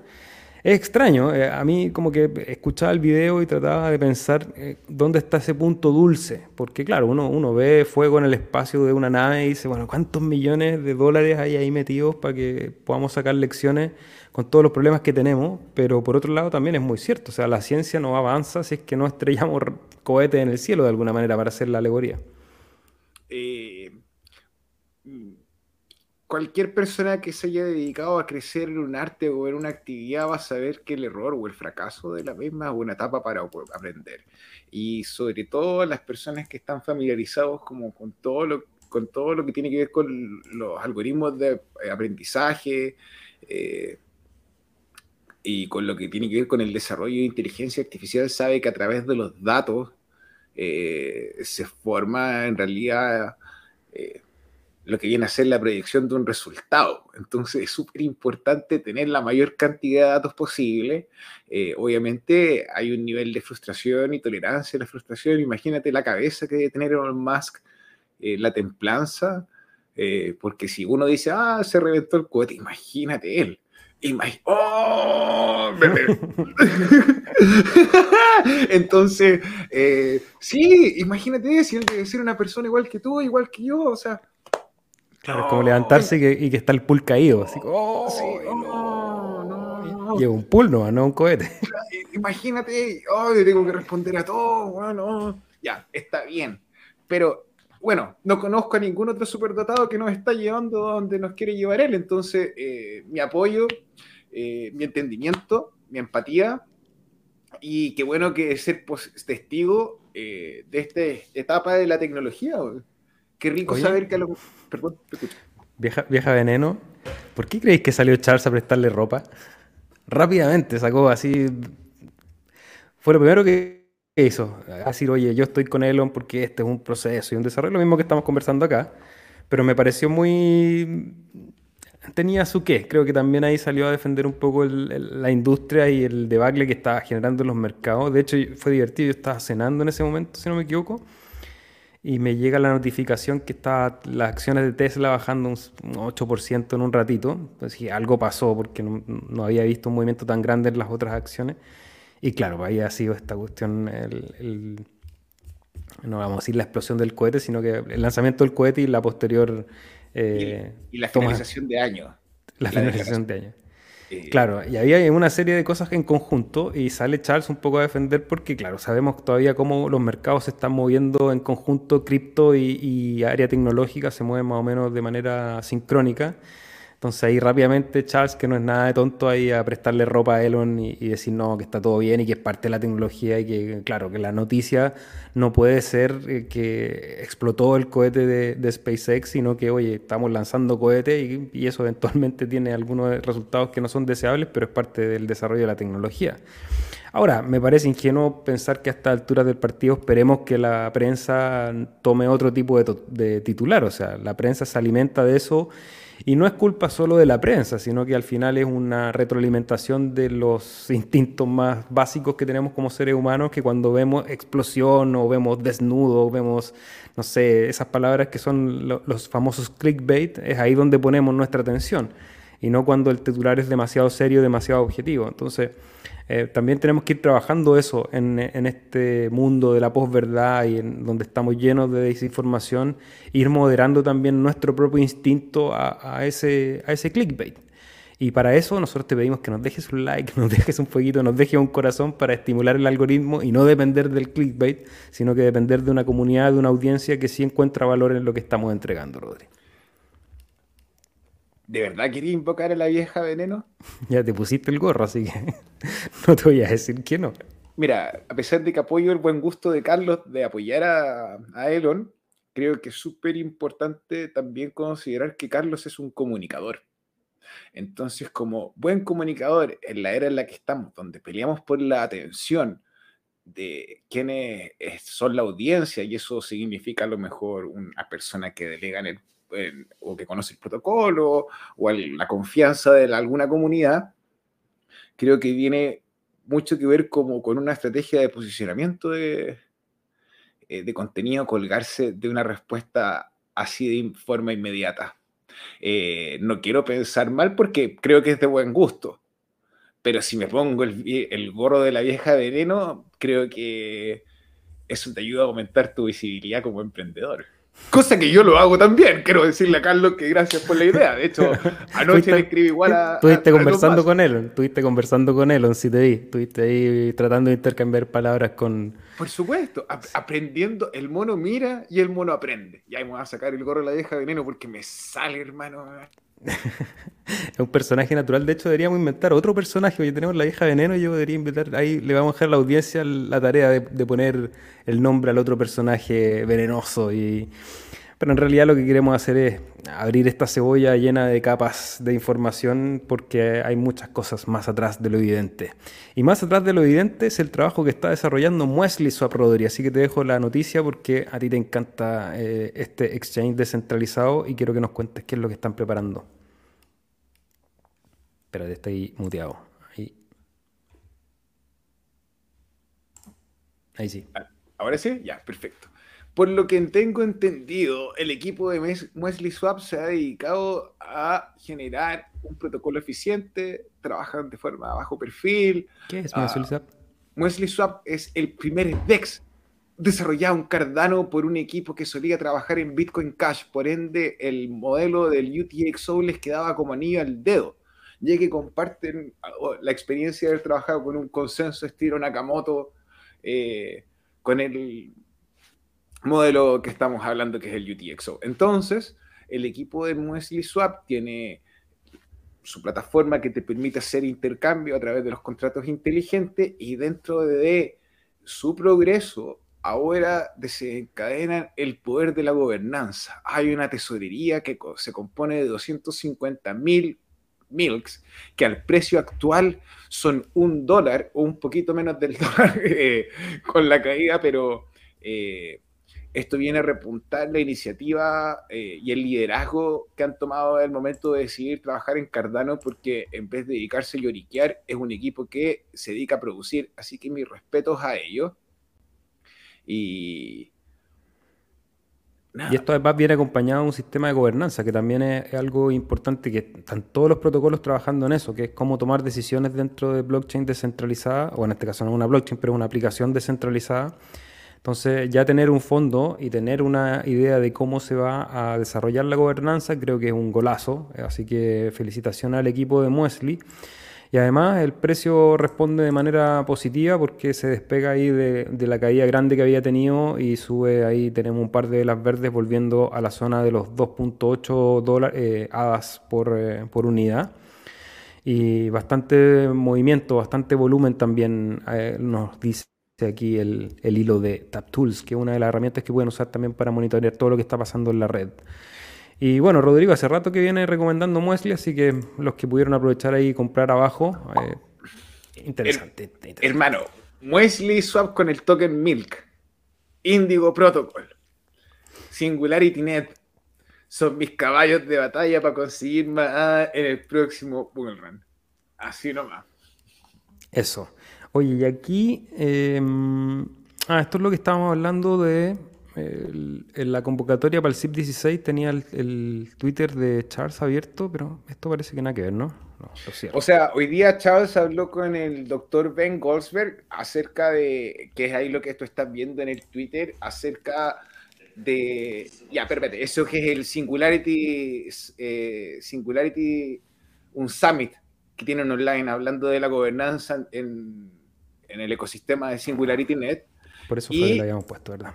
Es extraño, eh, a mí como que escuchaba el video y trataba de pensar eh, dónde está ese punto dulce, porque claro, uno, uno ve fuego en el espacio de una nave y dice, bueno, ¿cuántos millones de dólares hay ahí metidos para que podamos sacar lecciones con todos los problemas que tenemos? Pero por otro lado también es muy cierto, o sea, la ciencia no avanza si es que no estrellamos cohetes en el cielo de alguna manera para hacer la alegoría. Eh, cualquier persona que se haya dedicado a crecer en un arte o en una actividad va a saber que el error o el fracaso de la misma es una etapa para aprender. Y sobre todo las personas que están familiarizados como con todo lo, con todo lo que tiene que ver con los algoritmos de aprendizaje eh, y con lo que tiene que ver con el desarrollo de inteligencia artificial, sabe que a través de los datos eh, se forma en realidad eh, lo que viene a ser la predicción de un resultado. Entonces es súper importante tener la mayor cantidad de datos posible. Eh, obviamente hay un nivel de frustración y tolerancia a la frustración. Imagínate la cabeza que debe tener Elon Musk, la templanza, porque si uno dice, ah, se reventó el cohete, imagínate él. ¡Oh! Entonces, eh, sí, imagínate si él debe ser una persona igual que tú, igual que yo, o sea. Claro, es como levantarse y que, está el pool caído. Así, oh, sí, no, no, Y es un pool, no, no un cohete. Imagínate, oh, yo tengo que responder a todo, bueno, ya, está bien. Pero bueno, no conozco a ningún otro superdotado que nos está llevando donde nos quiere llevar él. Entonces, eh, mi apoyo, eh, mi entendimiento, mi empatía. Y qué bueno que ser testigo eh, de esta etapa de la tecnología. Qué rico saber que a lo... Perdón, Vieja, vieja veneno, ¿por qué creéis que salió Charles a prestarle ropa? Rápidamente sacó así. Fue lo primero que eso, decir, oye, yo estoy con Elon porque este es un proceso y un desarrollo, lo mismo que estamos conversando acá, pero me pareció muy... tenía su qué, creo que también ahí salió a defender un poco la industria y el debacle que estaba generando en los mercados. De hecho, fue divertido, yo estaba cenando en ese momento, si no me equivoco, y me llega la notificación que está las acciones de Tesla bajando un 8% en un ratito. Pues algo pasó porque no, no había visto un movimiento tan grande en las otras acciones. Y claro, ahí ha sido esta cuestión, el, no vamos a decir la explosión del cohete, sino que el lanzamiento del cohete y la posterior... Eh, y, la finalización de año. La, finalización de año. Claro, y había una serie de cosas en conjunto y sale Charles un poco a defender porque, claro, sabemos todavía cómo los mercados se están moviendo en conjunto, cripto y, y área tecnológica se mueven más o menos de manera sincrónica. Entonces ahí rápidamente Charles, que no es nada de tonto, ahí a prestarle ropa a Elon y, decir no, que está todo bien y que es parte de la tecnología y que, claro, que la noticia no puede ser eh, que explotó el cohete de, SpaceX, sino que, oye, estamos lanzando cohetes y, y, eso eventualmente tiene algunos resultados que no son deseables, pero es parte del desarrollo de la tecnología. Ahora, me parece ingenuo pensar que a esta altura del partido esperemos que la prensa tome otro tipo de, de titular, o sea, la prensa se alimenta de eso y no es culpa solo de la prensa, sino que al final es una retroalimentación de los instintos más básicos que tenemos como seres humanos, que cuando vemos explosión o vemos desnudo, vemos, no sé, esas palabras que son los famosos clickbait, es ahí donde ponemos nuestra atención. Y no cuando el titular es demasiado serio, demasiado objetivo. Entonces, eh, también tenemos que ir trabajando eso en, este mundo de la posverdad y en donde estamos llenos de desinformación, ir moderando también nuestro propio instinto a, ese, a ese clickbait. Y para eso nosotros te pedimos que nos dejes un like, nos dejes un fueguito, nos dejes un corazón para estimular el algoritmo y no depender del clickbait, sino que depender de una comunidad, de una audiencia que sí encuentra valor en lo que estamos entregando, Rodri. ¿De verdad quería invocar a la vieja veneno? ya te pusiste el gorro, así que no te voy a decir que no. Mira, a pesar de que apoyo el buen gusto de Carlos de apoyar a, a Elon, creo que es súper importante también considerar que Carlos es un comunicador. Entonces, como buen comunicador en la era en la que estamos, donde peleamos por la atención de quiénes son la audiencia, y eso significa a lo mejor una persona que delega en el, o que conoce el protocolo, o la confianza de alguna comunidad, creo que tiene mucho que ver como con una estrategia de posicionamiento de, eh, de contenido, colgarse de una respuesta así de forma inmediata. Eh, no quiero pensar mal porque creo que es de buen gusto. Pero si me pongo el, el gorro de la vieja veneno, creo que eso te ayuda a aumentar tu visibilidad como emprendedor. Cosa que yo lo hago también. Quiero decirle a Carlos que gracias por la idea. De hecho, anoche le escribí igual a. Estuviste conversando con él, estuviste conversando con él, si te vi. Estuviste ahí tratando de intercambiar palabras con. Por supuesto, aprendiendo. El mono mira y el mono aprende. Y ahí me voy a sacar el gorro de la vieja veneno porque me sale, hermano. es un personaje natural. De hecho, deberíamos inventar otro personaje. Hoy tenemos la vieja veneno y yo debería invitar. Ahí le vamos a dejar a la audiencia la tarea de, poner el nombre al otro personaje venenoso. Y... Pero en realidad lo que queremos hacer es abrir esta cebolla llena de capas de información porque hay muchas cosas más atrás de lo evidente. Y más atrás de lo evidente es el trabajo que está desarrollando Muesli Rodri. Así que te dejo la noticia porque a ti te encanta eh, este exchange descentralizado y quiero que nos cuentes qué es lo que están preparando. Espérate, estoy muteado. Ahí. Ahí sí. Ah, ¿Ahora sí? Ya, perfecto. Por lo que tengo entendido, el equipo de Wesley Swap se ha dedicado a generar un protocolo eficiente, trabajan de forma bajo perfil. ¿Qué es Wesley Swap? Wesley Swap es el primer DEX desarrollado en Cardano por un equipo que solía trabajar en Bitcoin Cash, por ende el modelo del UTXO les quedaba como anillo al dedo, ya que comparten la experiencia de haber trabajado con un consenso estilo Nakamoto, eh, con el modelo que estamos hablando, que es el UTXO. Entonces, el equipo de Muesli Swap tiene su plataforma que te permite hacer intercambio a través de los contratos inteligentes y dentro de su progreso ahora desencadenan el poder de la gobernanza. Hay una tesorería que se compone de 250 mil milks, que al precio actual son un dólar o un poquito menos del dólar eh, con la caída, pero eh, esto viene a repuntar la iniciativa eh, y el liderazgo que han tomado el momento de decidir trabajar en Cardano porque en vez de dedicarse a lloriquear es un equipo que se dedica a producir. Así que mis respetos a ellos. Y... Y esto además viene acompañado de un sistema de gobernanza, que también es, algo importante, que están todos los protocolos trabajando en eso, que es cómo tomar decisiones dentro de blockchain descentralizada, o en este caso no es una blockchain, pero es una aplicación descentralizada, entonces, ya tener un fondo y tener una idea de cómo se va a desarrollar la gobernanza, creo que es un golazo. Así que felicitaciones al equipo de Muesli. Y además el precio responde de manera positiva porque se despega ahí de, la caída grande que había tenido y sube ahí, tenemos un par de las verdes volviendo a la zona de los 2.8 dólares eh, hadas por, eh, por unidad y bastante movimiento, bastante volumen también eh, nos dice aquí el, hilo de TapTools, que es una de las herramientas que pueden usar también para monitorear todo lo que está pasando en la red. Y bueno, Rodrigo, hace rato que viene recomendando Muesli, así que los que pudieron aprovechar ahí y comprar abajo, eh, interesante, Hermano, Muesli Swap con el token Milk, Indigo Protocol, Singularity Net, son mis caballos de batalla para conseguir más en el próximo Bullrun. Así nomás. Eso. Oye, y aquí, em, ah, esto es lo que estábamos hablando de en la convocatoria para el CIP 16 tenía el, Twitter de Charles abierto, pero esto parece que nada que ver, ¿no? o sea, hoy día Charles habló con el doctor Ben Goldsberg acerca de, que es ahí lo que tú estás viendo en el Twitter, acerca de, ya, espérate, eso que es el Singularity, eh, Singularity un summit que tienen online hablando de la gobernanza en, el ecosistema de SingularityNet. Por eso fue que lo habíamos puesto, ¿verdad?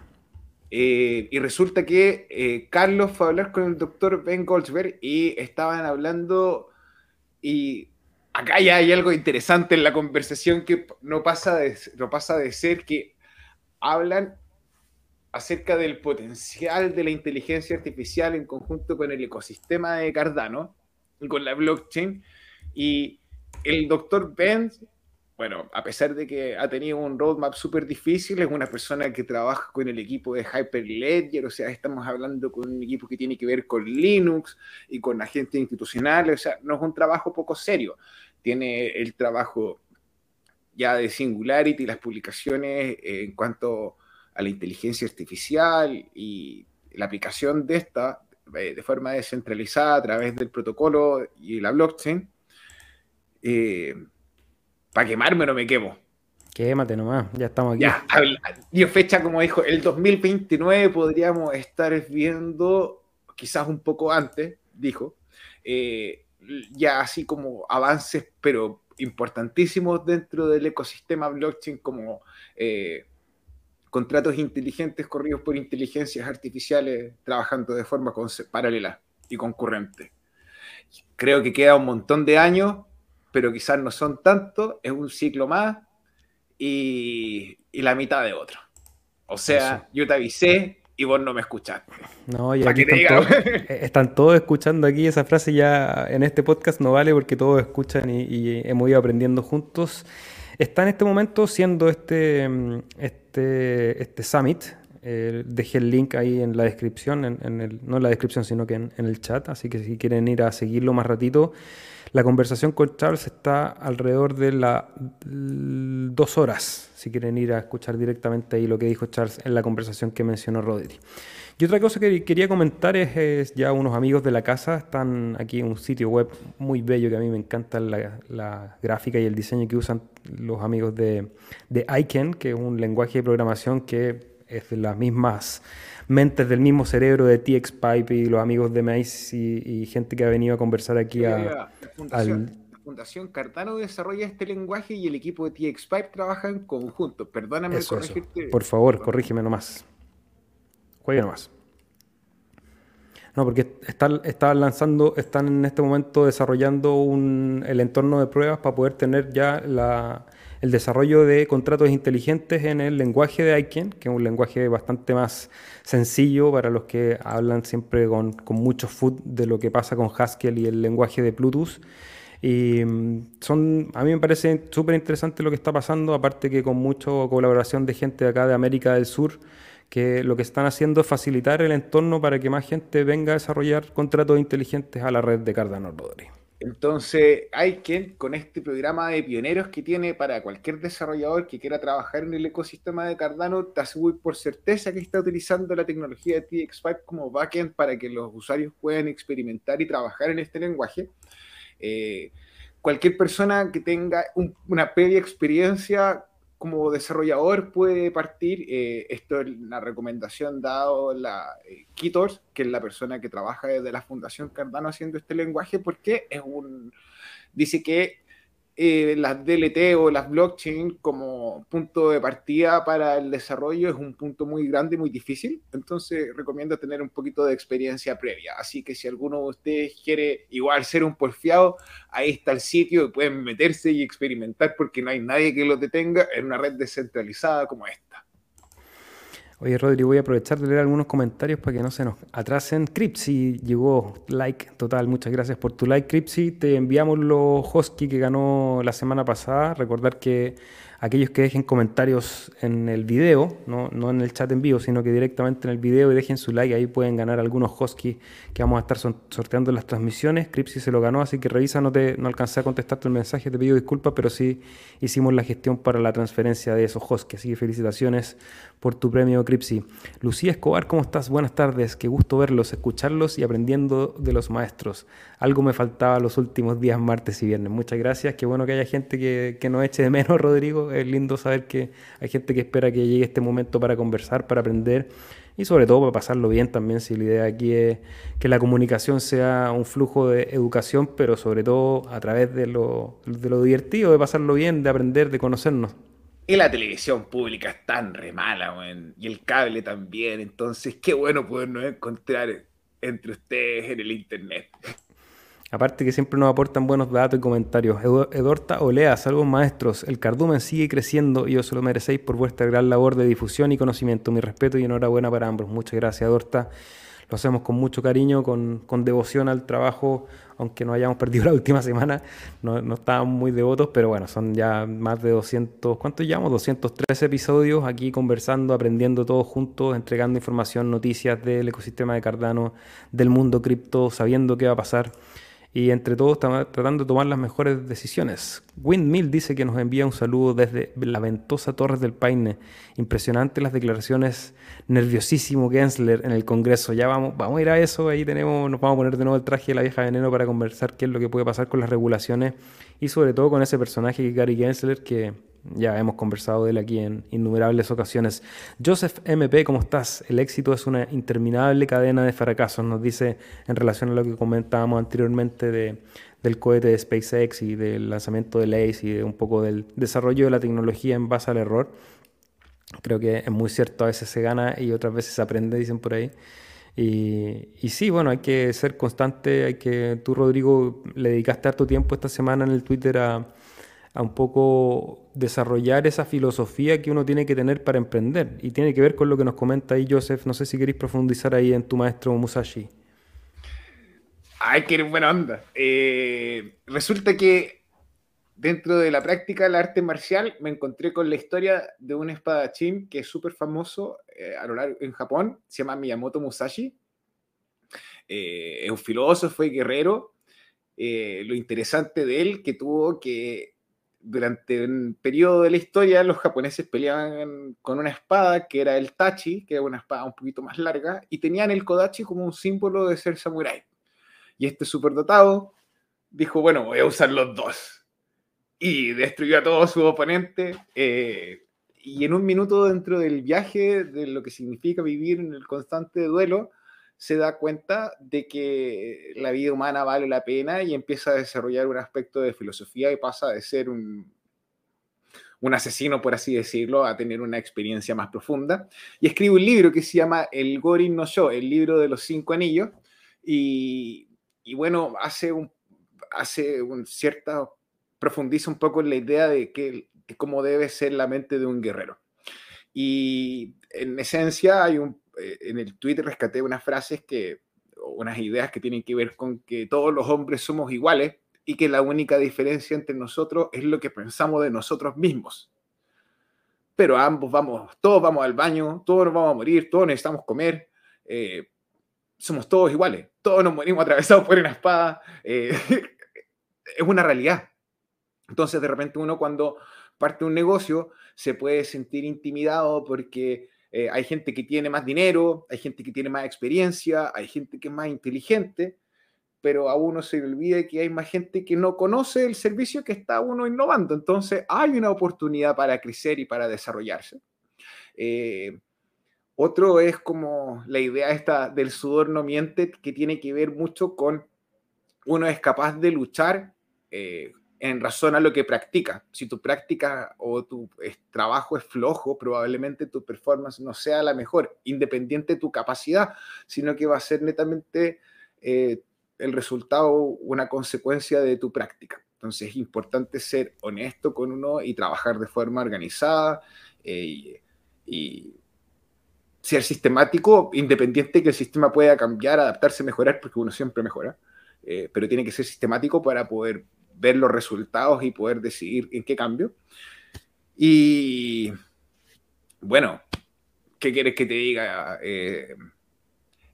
Eh, y resulta que eh, Carlos fue a hablar con el doctor Ben Goldsberg y estaban hablando y acá ya hay algo interesante en la conversación que no pasa de, no pasa de ser que hablan acerca del potencial de la inteligencia artificial en conjunto con el ecosistema de Cardano y con la blockchain. Y el doctor Benz, bueno, a pesar de que ha tenido un roadmap súper difícil, es una persona que trabaja con el equipo de Hyperledger, o sea, estamos hablando con un equipo que tiene que ver con Linux y con agentes institucionales, o sea, no es un trabajo poco serio. Tiene el trabajo ya de Singularity, las publicaciones en cuanto a la inteligencia artificial y la aplicación de esta eh, de forma descentralizada a través del protocolo y la blockchain. Eh, para quemarme no me quemo. Quémate nomás, ya estamos aquí. Ya, dio fecha, como dijo, el 2029 podríamos estar viendo, quizás un poco antes, dijo, eh, ya así como avances, pero importantísimos dentro del ecosistema blockchain, como contratos inteligentes corridos por inteligencias artificiales trabajando de forma paralela y concurrente. Creo que queda un montón de años, pero quizás no son tantos, es un ciclo más y, la mitad de otro. O sea, yo te avisé y vos no me escuchaste. No, ya aquí eh, están, todos, escuchando aquí esa frase ya en este podcast no vale porque todos escuchan y, y hemos ido aprendiendo juntos. Está en este momento siendo este, mm, este, este summit. Eh, dejé el link ahí en la descripción, en, el, no en la descripción, sino que en, el chat. Así que si quieren ir a seguirlo más ratito, la conversación con Charles está alrededor de las dos horas. Si quieren ir a escuchar directamente ahí lo que dijo Charles en la conversación que mencionó Rodri. Y otra cosa que quería comentar es, ya unos amigos de la casa están aquí en un sitio web muy bello que a mí me encanta la, gráfica y el diseño que usan los amigos de, de ICANN, que es un lenguaje de programación que es de las mismas mentes del mismo cerebro de TX Pipe y los amigos de Mace y, gente que ha venido a conversar aquí a, la fundación, la Cardano desarrolla este lenguaje y el equipo de TX Pipe trabaja en conjunto. Perdóname corregirte. Por favor, corrígeme nomás. Juegue nomás. No, porque están, lanzando, están en este momento desarrollando un, el entorno de pruebas para poder tener ya el desarrollo de contratos inteligentes en el lenguaje de ICANN, que es un lenguaje bastante más sencillo para los que hablan siempre con, mucho food de lo que pasa con Haskell y el lenguaje de Bluetooth. Y mm, son, a mí me parece súper interesante lo que está pasando, aparte que con mucha colaboración de gente de acá de América del Sur que lo que están haciendo es facilitar el entorno para que más gente venga a desarrollar contratos inteligentes a la red de Cardano Rodri. Entonces, hay quien con este programa de pioneros que tiene para cualquier desarrollador que quiera trabajar en el ecosistema de Cardano, te aseguro por certeza que está utilizando la tecnología de TX5 como backend para que los usuarios puedan experimentar y trabajar en este lenguaje. Eh, cualquier persona que tenga una previa experiencia como desarrollador puede partir, eh, esto es una recomendación dado la eh, que es la persona que trabaja desde la Fundación Cardano haciendo este lenguaje, porque es un, dice que eh, las DLT o las blockchain como punto de partida para el desarrollo es un punto muy grande y muy difícil. Entonces recomiendo tener un poquito de experiencia previa. Así que si alguno de ustedes quiere igual ser un porfiado, ahí está el sitio, pueden meterse y experimentar porque no hay nadie que lo detenga en una red descentralizada como esta. Oye, Rodri, voy a aprovechar de leer algunos comentarios para que no se nos atrasen. Cripsy llegó, like total, muchas gracias por tu like, Cripsy. Te enviamos los Hosky que ganó la semana pasada. Recordar que aquellos que dejen comentarios en el video, no, no, en el chat en vivo, sino que directamente en el video y dejen su like, ahí pueden ganar algunos Hosky que vamos a estar sorteando en las transmisiones. Cripsy se lo ganó, así que revisa, no, te, no alcancé a contestarte el mensaje, te pido disculpas, pero sí hicimos la gestión para la transferencia de esos Hosky, así que felicitaciones por tu premio Cripsy. Lucía Escobar, ¿cómo estás? Buenas tardes, qué gusto verlos, escucharlos y aprendiendo de los maestros. Algo me faltaba los últimos días, martes y viernes. Muchas gracias, qué bueno que haya gente que, que nos eche de menos, Rodrigo es lindo saber que hay gente que espera que llegue este momento para conversar, para aprender y sobre todo para pasarlo bien también, si la idea aquí es que la comunicación sea un flujo de educación, pero sobre todo a través de lo, de lo divertido, de pasarlo bien, de aprender, de conocernos. Y la televisión pública es tan re mala, y el cable también, entonces qué bueno podernos encontrar entre ustedes en el internet. Aparte que siempre nos aportan buenos datos y comentarios. Edorta Olea, saludos maestros. El cardumen sigue creciendo y os lo merecéis por vuestra gran labor de difusión y conocimiento. Mi respeto y enhorabuena para ambos. Muchas gracias, Edorta. Lo hacemos con mucho cariño, con, devoción al trabajo, aunque no hayamos perdido la última semana. No, no estábamos muy devotos, pero bueno, son ya más de 200, ¿cuántos llevamos? 213 episodios aquí conversando, aprendiendo todos juntos, entregando información, noticias del ecosistema de Cardano, del mundo cripto, sabiendo qué va a pasar y entre todos tratando de tomar las mejores decisiones. Windmill dice que nos envía un saludo desde la ventosa Torres del Paine. Impresionante las declaraciones, nerviosísimo Gensler en el Congreso. Ya vamos, vamos a ir a eso, ahí tenemos, nos vamos a poner de nuevo el traje de la vieja veneno para conversar qué es lo que puede pasar con las regulaciones y sobre todo con ese personaje Gary Gensler que ya hemos conversado de él aquí en innumerables ocasiones. Joseph MP, ¿cómo estás? El éxito es una interminable cadena de fracasos, nos dice en relación a lo que comentábamos anteriormente de, del cohete de SpaceX y del lanzamiento de LACE y de un poco del desarrollo de la tecnología en base al error. Creo que es muy cierto, a veces se gana y otras veces se aprende, dicen por ahí. Y, y, sí, bueno, hay que ser constante, hay que, tú Rodrigo, le dedicaste harto tiempo esta semana en el Twitter a, a un poco desarrollar esa filosofía que uno tiene que tener para emprender. Y tiene que ver con lo que nos comenta ahí Joseph. No sé si queréis profundizar ahí en tu maestro Musashi. Ay, qué buena onda. Eh, resulta que dentro de la práctica del arte marcial me encontré con la historia de un espadachín que es súper famoso eh, a lo largo, en Japón. Se llama Miyamoto Musashi. Eh, es un filósofo y guerrero. lo interesante de él que tuvo que durante un periodo de la historia los japoneses peleaban con una espada que era el tachi, que era una espada un poquito más larga, y tenían el kodachi como un símbolo de ser samurái. Y este superdotado dijo, bueno, voy a usar los dos. Y destruyó a todos sus oponentes. Eh, y en un minuto dentro del viaje, de lo que significa vivir en el constante duelo, se da cuenta de que la vida humana vale la pena y empieza a desarrollar un aspecto de filosofía y pasa de ser un, un asesino, por así decirlo, a tener una experiencia más profunda. Y escribe un libro que se llama El Gorin no Sho, el libro de los cinco anillos. Y, y bueno, hace un, hace un cierta, profundiza un poco en la idea de, que, de cómo debe ser la mente de un guerrero. Y en esencia hay un eh, en el Twitter rescaté unas frases que, unas ideas que tienen que ver con que todos los hombres somos iguales y que la única diferencia entre nosotros es lo que pensamos de nosotros mismos. Pero ambos vamos, todos vamos al baño, todos nos vamos a morir, todos necesitamos comer, eh, somos todos iguales, todos nos morimos atravesados por una espada, eh, es una realidad. Entonces de repente uno cuando parte un negocio se puede sentir intimidado porque eh, hay gente que tiene más dinero, hay gente que tiene más experiencia, hay gente que es más inteligente, pero a uno se le olvida que hay más gente que no conoce el servicio que está uno innovando. Entonces hay una oportunidad para crecer y para desarrollarse. Eh, otro es como la idea esta del sudor no miente, que tiene que ver mucho con uno es capaz de luchar eh, en razón a lo que practica. Si tu práctica o tu trabajo es flojo, probablemente tu performance no sea la mejor, independiente de tu capacidad, sino que va a ser netamente eh, el resultado, una consecuencia de tu práctica. Entonces es importante ser honesto con uno y trabajar de forma organizada eh, y, ser sistemático, independiente que el sistema pueda cambiar, adaptarse, mejorar, porque uno siempre mejora, eh, pero tiene que ser sistemático para poder ver los resultados y poder decidir en qué cambio. Y bueno, ¿qué quieres que te diga? Eh,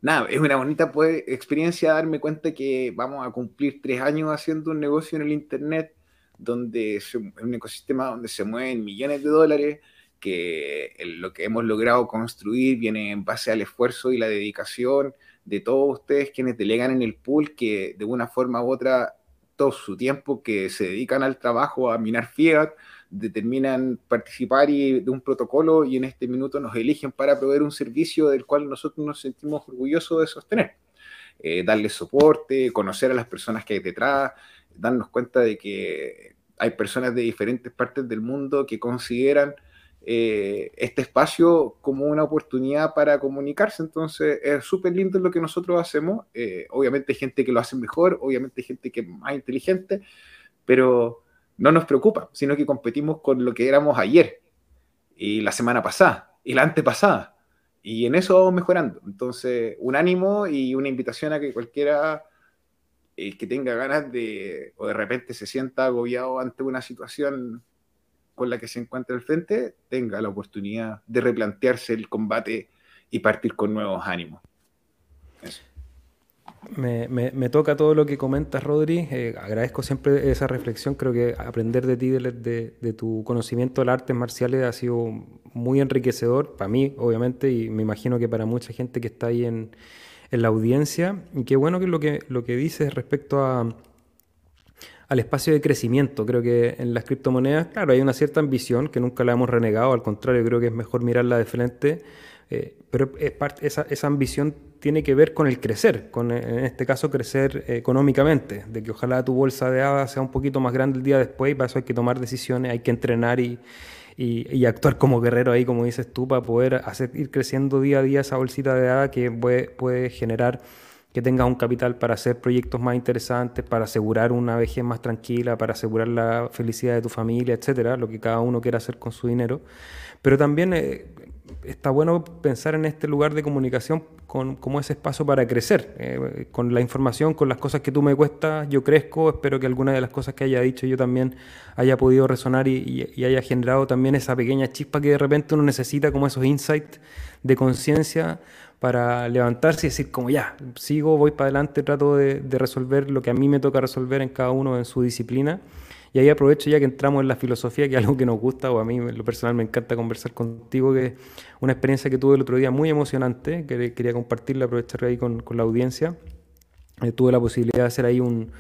nada, es una bonita pues, experiencia darme cuenta que vamos a cumplir tres años haciendo un negocio en el Internet, donde es un ecosistema donde se mueven millones de dólares, que lo que hemos logrado construir viene en base al esfuerzo y la dedicación de todos ustedes quienes delegan en el pool, que de una forma u otra todo su tiempo que se dedican al trabajo, a minar fiat, determinan participar y, de un protocolo y en este minuto nos eligen para proveer un servicio del cual nosotros nos sentimos orgullosos de sostener. Eh, darle soporte, conocer a las personas que hay detrás, darnos cuenta de que hay personas de diferentes partes del mundo que consideran eh, este espacio como una oportunidad para comunicarse. Entonces es súper lindo lo que nosotros hacemos. Eh, obviamente gente que lo hace mejor, obviamente gente que es más inteligente, pero no nos preocupa, sino que competimos con lo que éramos ayer y la semana pasada y la antepasada. Y en eso vamos mejorando. Entonces, un ánimo y una invitación a que cualquiera eh, que tenga ganas de, o de repente se sienta agobiado ante una situación con la que se encuentra al frente, tenga la oportunidad de replantearse el combate y partir con nuevos ánimos. Me, me, toca todo lo que comentas, Rodri. Eh, agradezco siempre esa reflexión. Creo que aprender de ti, de, de, tu conocimiento de las artes marciales, ha sido muy enriquecedor para mí, obviamente, y me imagino que para mucha gente que está ahí en, en la audiencia. Y qué bueno que lo que, lo que dices respecto a, al espacio de crecimiento. Creo que en las criptomonedas, claro, hay una cierta ambición que nunca la hemos renegado, al contrario, creo que es mejor mirarla de frente. Eh, pero esa, esa ambición tiene que ver con el crecer, con en este caso crecer económicamente, de que ojalá tu bolsa de hadas sea un poquito más grande el día después y para eso hay que tomar decisiones, hay que entrenar y, y, actuar como guerrero ahí, como dices tú, para poder hacer, ir creciendo día a día esa bolsita de hadas que puede, puede generar que tengas un capital para hacer proyectos más interesantes, para asegurar una vejez más tranquila, para asegurar la felicidad de tu familia, etcétera, lo que cada uno quiera hacer con su dinero. Pero también eh, está bueno pensar en este lugar de comunicación con, como ese espacio para crecer. Eh, con la información, con las cosas que tú me cuestas, yo crezco. Espero que alguna de las cosas que haya dicho yo también haya podido resonar y, haya generado también esa pequeña chispa que de repente uno necesita, como esos insights de conciencia para levantarse y decir como ya, sigo, voy para adelante, trato de, resolver lo que a mí me toca resolver en cada uno en su disciplina. Y ahí aprovecho ya que entramos en la filosofía, que es algo que nos gusta, o a mí lo personal me encanta conversar contigo, que es una experiencia que tuve el otro día muy emocionante, que quería compartirla, aprovechar ahí con, con la audiencia. Eh, tuve la posibilidad de hacer ahí un,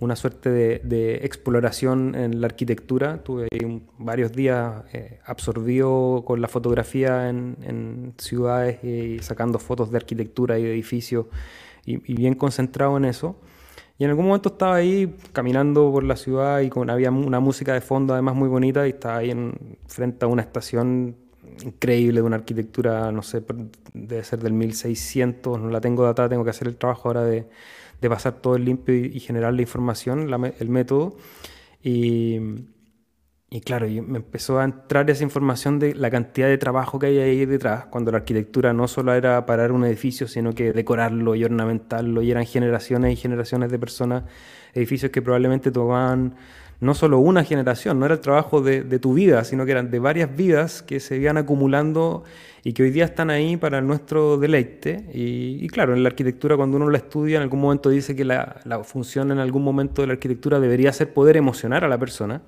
una suerte de, exploración en la arquitectura. Tuve varios días eh, absorbido con la fotografía en, ciudades y sacando fotos de arquitectura y de edificios y, bien concentrado en eso. Y en algún momento estaba ahí caminando por la ciudad y con, había una música de fondo además muy bonita y estaba ahí en, frente a una estación increíble de una arquitectura, no sé, debe ser del 1600, no la tengo datada, tengo que hacer el trabajo ahora de de pasar todo el limpio y, generar la información, el método. Y, y claro, me empezó a entrar esa información de la cantidad de trabajo que hay ahí detrás, cuando la arquitectura no solo era parar un edificio, sino que decorarlo y ornamentarlo, y eran generaciones y generaciones de personas, edificios que probablemente tomaban no solo una generación, no era el trabajo de, tu vida, sino que eran de varias vidas que se iban acumulando y que hoy día están ahí para nuestro deleite. Y, claro, en la arquitectura cuando uno la estudia, en algún momento dice que la, función en algún momento de la arquitectura debería ser poder emocionar a la persona.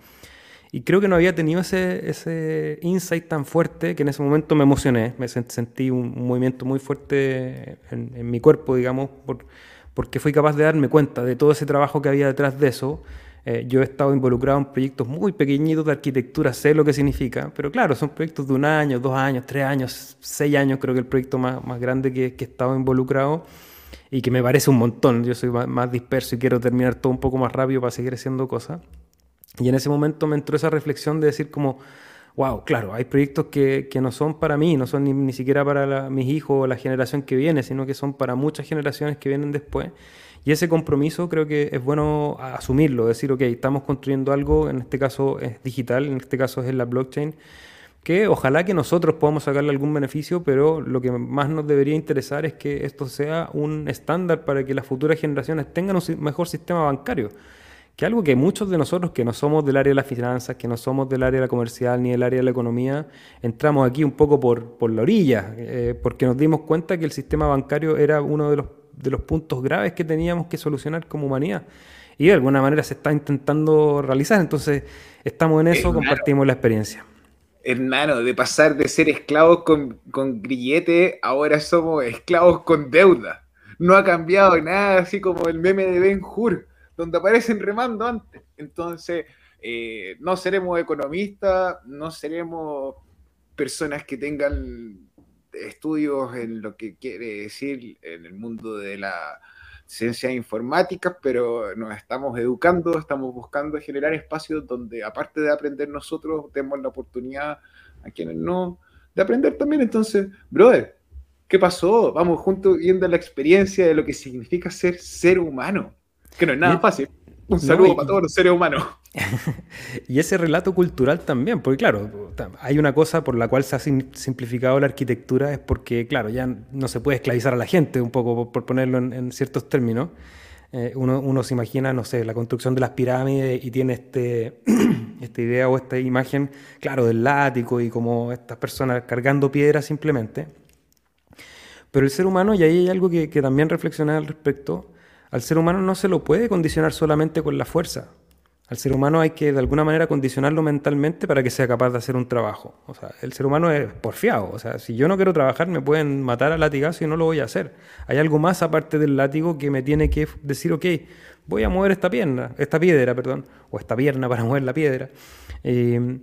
Y creo que no había tenido ese, ese insight tan fuerte que en ese momento me emocioné, me sentí un, movimiento muy fuerte en, mi cuerpo, digamos, porque fui capaz de darme cuenta de todo ese trabajo que había detrás de eso eh, yo he estado involucrado en proyectos muy pequeñitos de arquitectura, sé lo que significa, pero claro, son proyectos de un año, dos años, tres años, seis años, creo que el proyecto más, más grande que, que he estado involucrado y que me parece un montón. Yo soy más, disperso y quiero terminar todo un poco más rápido para seguir haciendo cosas. Y en ese momento me entró esa reflexión de decir como, wow, claro, hay proyectos que, que no son para mí, no son ni, ni siquiera para mis hijos o la generación que viene, sino que son para muchas generaciones que vienen después. Y ese compromiso creo que es bueno asumirlo, decir, ok, estamos construyendo algo, en este caso es digital, en este caso es la blockchain, que ojalá que nosotros podamos sacarle algún beneficio, pero lo que más nos debería interesar es que esto sea un estándar para que las futuras generaciones tengan un mejor sistema bancario. Que algo que muchos de nosotros que no somos del área de las finanzas, que no somos del área de la comercial ni del área de la economía, entramos aquí un poco por, por la orilla, eh, porque nos dimos cuenta que el sistema bancario era uno de los de los puntos graves que teníamos que solucionar como humanidad. Y de alguna manera se está intentando realizar. Entonces, estamos en eso, compartimos la experiencia. Hermano, de pasar de ser esclavos con, con grillete, ahora somos esclavos con deuda. No ha cambiado nada, así como el meme de Ben Hur. Donde aparecen remando antes. Entonces, eh, no seremos economistas, no seremos personas que tengan estudios en lo que quiere decir en el mundo de la ciencias informáticas, pero nos estamos educando, estamos buscando generar espacios donde, aparte de aprender nosotros, demos la oportunidad a quienes no de aprender también. Entonces, brother, ¿qué pasó? Vamos juntos viendo la experiencia de lo que significa ser ser humano, que no es nada fácil. Un saludo para todos los seres humanos. y ese relato cultural también, porque claro, hay una cosa por la cual se ha simplificado la arquitectura, es porque, claro, ya no se puede esclavizar a la gente, un poco por ponerlo en, ciertos términos. Eh, uno, se imagina, no sé, la construcción de las pirámides y tiene este, esta idea o esta imagen, claro, del látigo y como estas personas cargando piedras simplemente. Pero el ser humano, y ahí hay algo que, que también reflexionar al respecto, al ser humano no se lo puede condicionar solamente con la fuerza. Al ser humano hay que de alguna manera condicionarlo mentalmente para que sea capaz de hacer un trabajo. O sea, el ser humano es porfiado. O sea, si yo no quiero trabajar, me pueden matar al latigazo y no lo voy a hacer. Hay algo más aparte del látigo que me tiene que decir, ok, voy a mover esta pierna, esta piedra, perdón, o esta pierna para mover la piedra. Eh,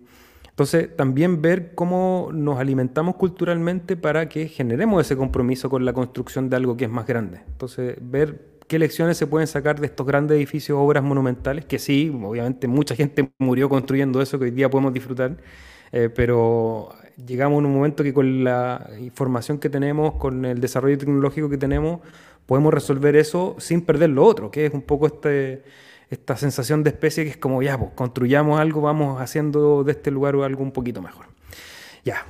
entonces, también ver cómo nos alimentamos culturalmente para que generemos ese compromiso con la construcción de algo que es más grande. Entonces, ver qué lecciones se pueden sacar de estos grandes edificios, obras monumentales, que sí, obviamente mucha gente murió construyendo eso que hoy día podemos disfrutar, eh, pero llegamos en un momento que con la información que tenemos, con el desarrollo tecnológico que tenemos, podemos resolver eso sin perder lo otro, que es un poco este, esta sensación de especie que es como, ya, pues, construyamos algo, vamos haciendo de este lugar algo un poquito mejor. Ya,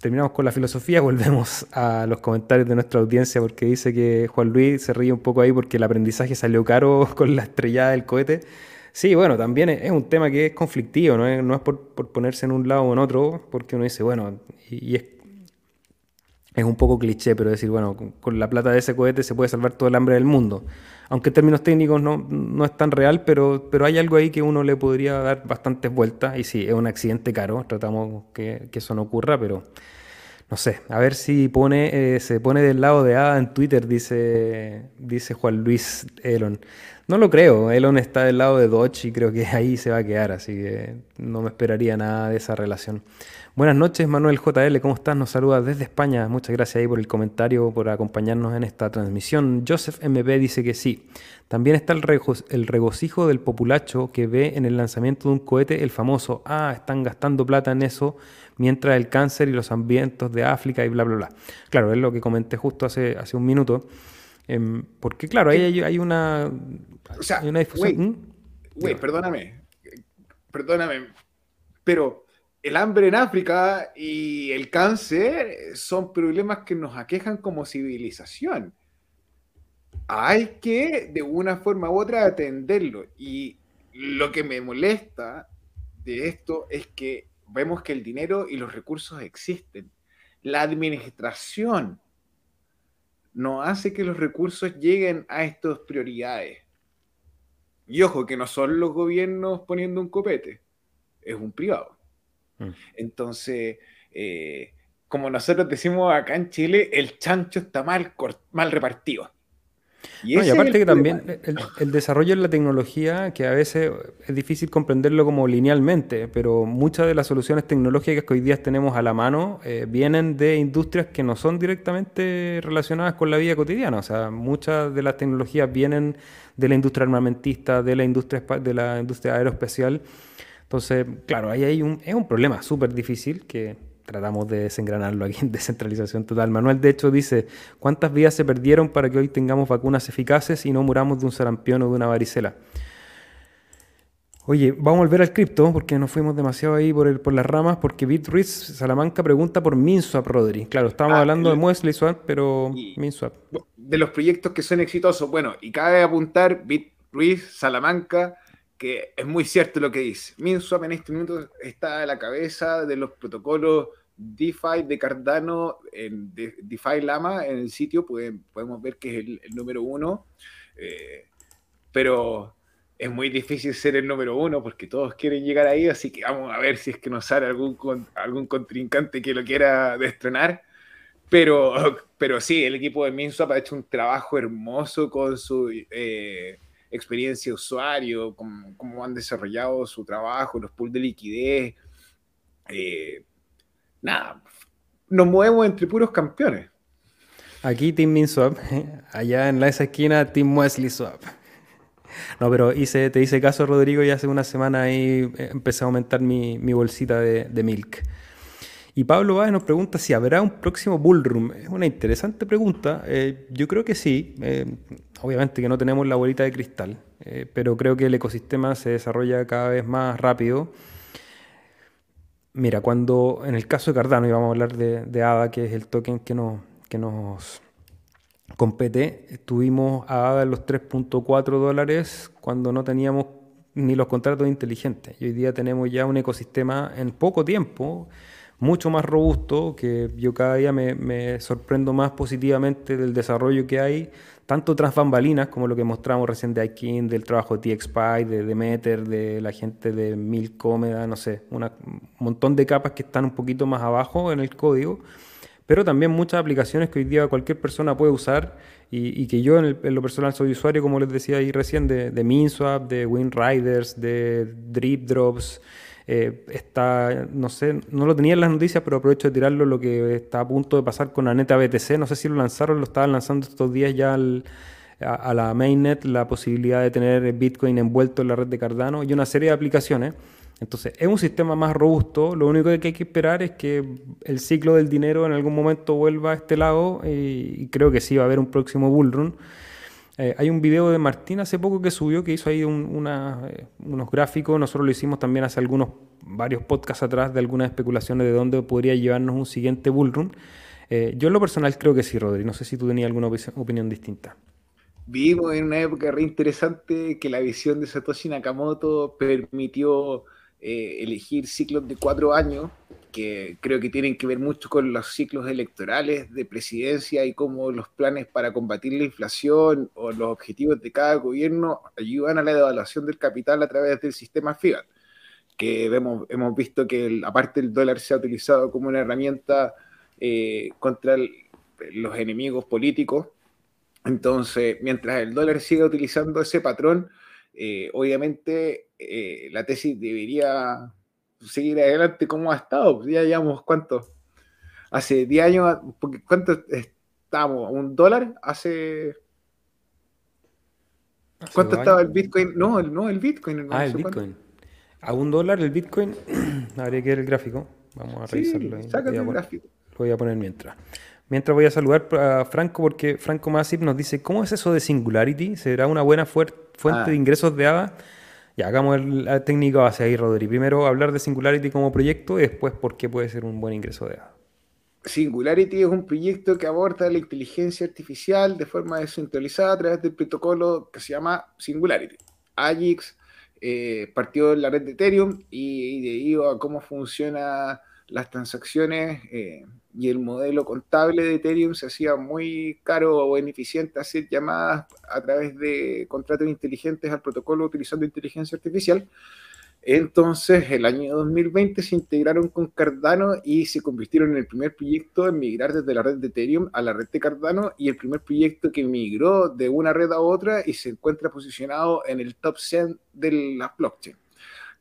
terminamos con la filosofía, volvemos a los comentarios de nuestra audiencia porque dice que Juan Luis se ríe un poco ahí porque el aprendizaje salió caro con la estrellada del cohete. Sí, bueno, también es, un tema que es conflictivo, no es, por, ponerse en un lado o en otro, porque uno dice, bueno, y, es un poco cliché, pero decir, bueno, con la plata de ese cohete se puede salvar todo el hambre del mundo aunque en términos técnicos no, no, es tan real, pero, pero hay algo ahí que uno le podría dar bastantes vueltas. Y sí, es un accidente caro, tratamos que, que eso no ocurra, pero no sé, a ver si pone, eh, se pone del lado de Ada en Twitter, dice, dice Juan Luis Elon. No lo creo, Elon está del lado de Dodge y creo que ahí se va a quedar, así que no me esperaría nada de esa relación. Buenas noches, Manuel JL, ¿cómo estás? Nos saluda desde España. Muchas gracias ahí por el comentario, por acompañarnos en esta transmisión. Joseph MB dice que sí. También está el, el regocijo del populacho que ve en el lanzamiento de un cohete el famoso, ah, están gastando plata en eso, mientras el cáncer y los ambientes de África y bla, bla, bla. Claro, es lo que comenté justo hace, hace un minuto. Em, porque, claro, ahí hay, una, o sea, una difusión. Güey, ¿Mm? perdóname. Perdóname. Pero el hambre en África y el cáncer son problemas que nos aquejan como civilización. Hay que, de una forma u otra, atenderlo. Y lo que me molesta de esto es que vemos que el dinero y los recursos existen. La administración no hace que los recursos lleguen a estas prioridades. Y ojo, que no son los gobiernos poniendo un copete, es un privado. Mm. Entonces, eh, como nosotros decimos acá en Chile, el chancho está mal, mal repartido. Y, aparte que también el, desarrollo de la tecnología, que a veces es difícil comprenderlo como linealmente, pero muchas de las soluciones tecnológicas que hoy día tenemos a la mano eh, vienen de industrias que no son directamente relacionadas con la vida cotidiana. O sea, muchas de las tecnologías vienen de la industria armamentista, de la industria, de la industria aeroespacial entonces, claro, ahí hay un, es un problema súper difícil que tratamos de desengranarlo aquí en descentralización total. Manuel, de hecho, dice, ¿cuántas vidas se perdieron para que hoy tengamos vacunas eficaces y no muramos de un sarampión o de una varicela? Oye, vamos a volver al cripto porque nos fuimos demasiado ahí por, el, por las ramas porque BitRuiz Salamanca pregunta por MinSwap, Rodri. Claro, estábamos ah, hablando de Muesli Swap, pero MinSwap. De los proyectos que son exitosos, bueno, y cabe apuntar BitRuiz Salamanca que es muy cierto lo que dice. MinSwap en este momento está a la cabeza de los protocolos DeFi de Cardano en DeFi Lama en el sitio, podemos ver que es el, número uno, eh, pero es muy difícil ser el número uno porque todos quieren llegar ahí, así que vamos a ver si es que nos sale algún, algún contrincante que lo quiera destrenar. Pero, pero sí, el equipo de MinSwap ha hecho un trabajo hermoso con su eh, experiencia de usuario, cómo, cómo han desarrollado su trabajo, los pools de liquidez. Eh, nada, nos movemos entre puros campeones. Aquí Team MinSwap, allá en la esa esquina Team Wesley Swap. No, pero hice, te hice caso, Rodrigo, y hace una semana ahí eh, empecé a aumentar mi, bolsita de, Milk. Y Pablo Báez nos pregunta si habrá un próximo Bullroom. Es una interesante pregunta. Eh, yo creo que sí. Eh, obviamente que no tenemos la bolita de cristal, pero creo que el ecosistema se desarrolla cada vez más rápido. Mira, cuando en el caso de Cardano, y vamos a hablar de, de ADA, que es el token que, no, que nos compete, estuvimos a ADA en los 3.4 dólares cuando no teníamos ni los contratos inteligentes. Y hoy día tenemos ya un ecosistema en poco tiempo mucho más robusto, que yo cada día me, sorprendo más positivamente del desarrollo que hay, tanto tras bambalinas, como lo que mostramos recién de iKing, del trabajo de TXPy, de Demeter, de la gente de Milcomeda, no sé, un montón de capas que están un poquito más abajo en el código, pero también muchas aplicaciones que hoy día cualquier persona puede usar y, que yo en, lo personal soy usuario, como les decía ahí recién, de, de MinSwap, de WinRiders, de Drip Drops. Eh, está, no sé, no lo tenía en las noticias, pero aprovecho de tirarlo lo que está a punto de pasar con la neta BTC. No sé si lo lanzaron, lo estaban lanzando estos días ya a, a, la mainnet, la posibilidad de tener Bitcoin envuelto en la red de Cardano y una serie de aplicaciones. Entonces, es un sistema más robusto. Lo único que hay que esperar es que el ciclo del dinero en algún momento vuelva a este lado y, creo que sí va a haber un próximo bullrun. Eh, hay un video de Martín hace poco que subió que hizo ahí eh, unos gráficos. Nosotros lo hicimos también hace algunos, varios podcasts atrás de algunas especulaciones de dónde podría llevarnos un siguiente bullrun. Eh, yo en lo personal creo que sí, Rodri. No sé si tú tenías alguna opinión distinta. Vivimos en una época re interesante que la visión de Satoshi Nakamoto permitió eh, elegir ciclos de cuatro años, que creo que tienen que ver mucho con los ciclos electorales de presidencia y cómo los planes para combatir la inflación o los objetivos de cada gobierno ayudan a la devaluación del capital a través del sistema FIAT, que hemos, hemos visto que aparte el dólar se ha utilizado como una herramienta eh, contra los enemigos políticos. Entonces, mientras el dólar siga utilizando ese patrón, eh, obviamente eh, la tesis debería seguir adelante como ha estado. Pues ya llevamos cuánto, hace 10 años, ¿cuánto estamos? ¿Un dólar? Hace... ¿Cuánto estaba el Bitcoin? No, el, no, el Bitcoin. ah, el Bitcoin. A un dólar el Bitcoin, habría que ver el gráfico. Vamos a revisarlo. Saca el gráfico. Lo voy a poner mientras. Mientras voy a saludar a Franco porque Franco Masip nos dice, ¿cómo es eso de Singularity? ¿Será una buena fuente ah. de ingresos de ADA? Ya, hagamos el, técnico base ahí, Rodri. Primero hablar de Singularity como proyecto y después por qué puede ser un buen ingreso de ADA. Singularity es un proyecto que aborda la inteligencia artificial de forma descentralizada a través del protocolo que se llama Singularity. AGIX eh, partió en la red de Ethereum y, debido a cómo funciona las transacciones eh, y el modelo contable de Ethereum se hacía muy caro o ineficiente hacer llamadas a través de contratos inteligentes al protocolo utilizando inteligencia artificial. Entonces, el año 2020 se integraron con Cardano y se convirtieron en el primer proyecto en migrar desde la red de Ethereum a la red de Cardano y el primer proyecto que migró de una red a otra y se encuentra posicionado en el top 100 de la blockchain.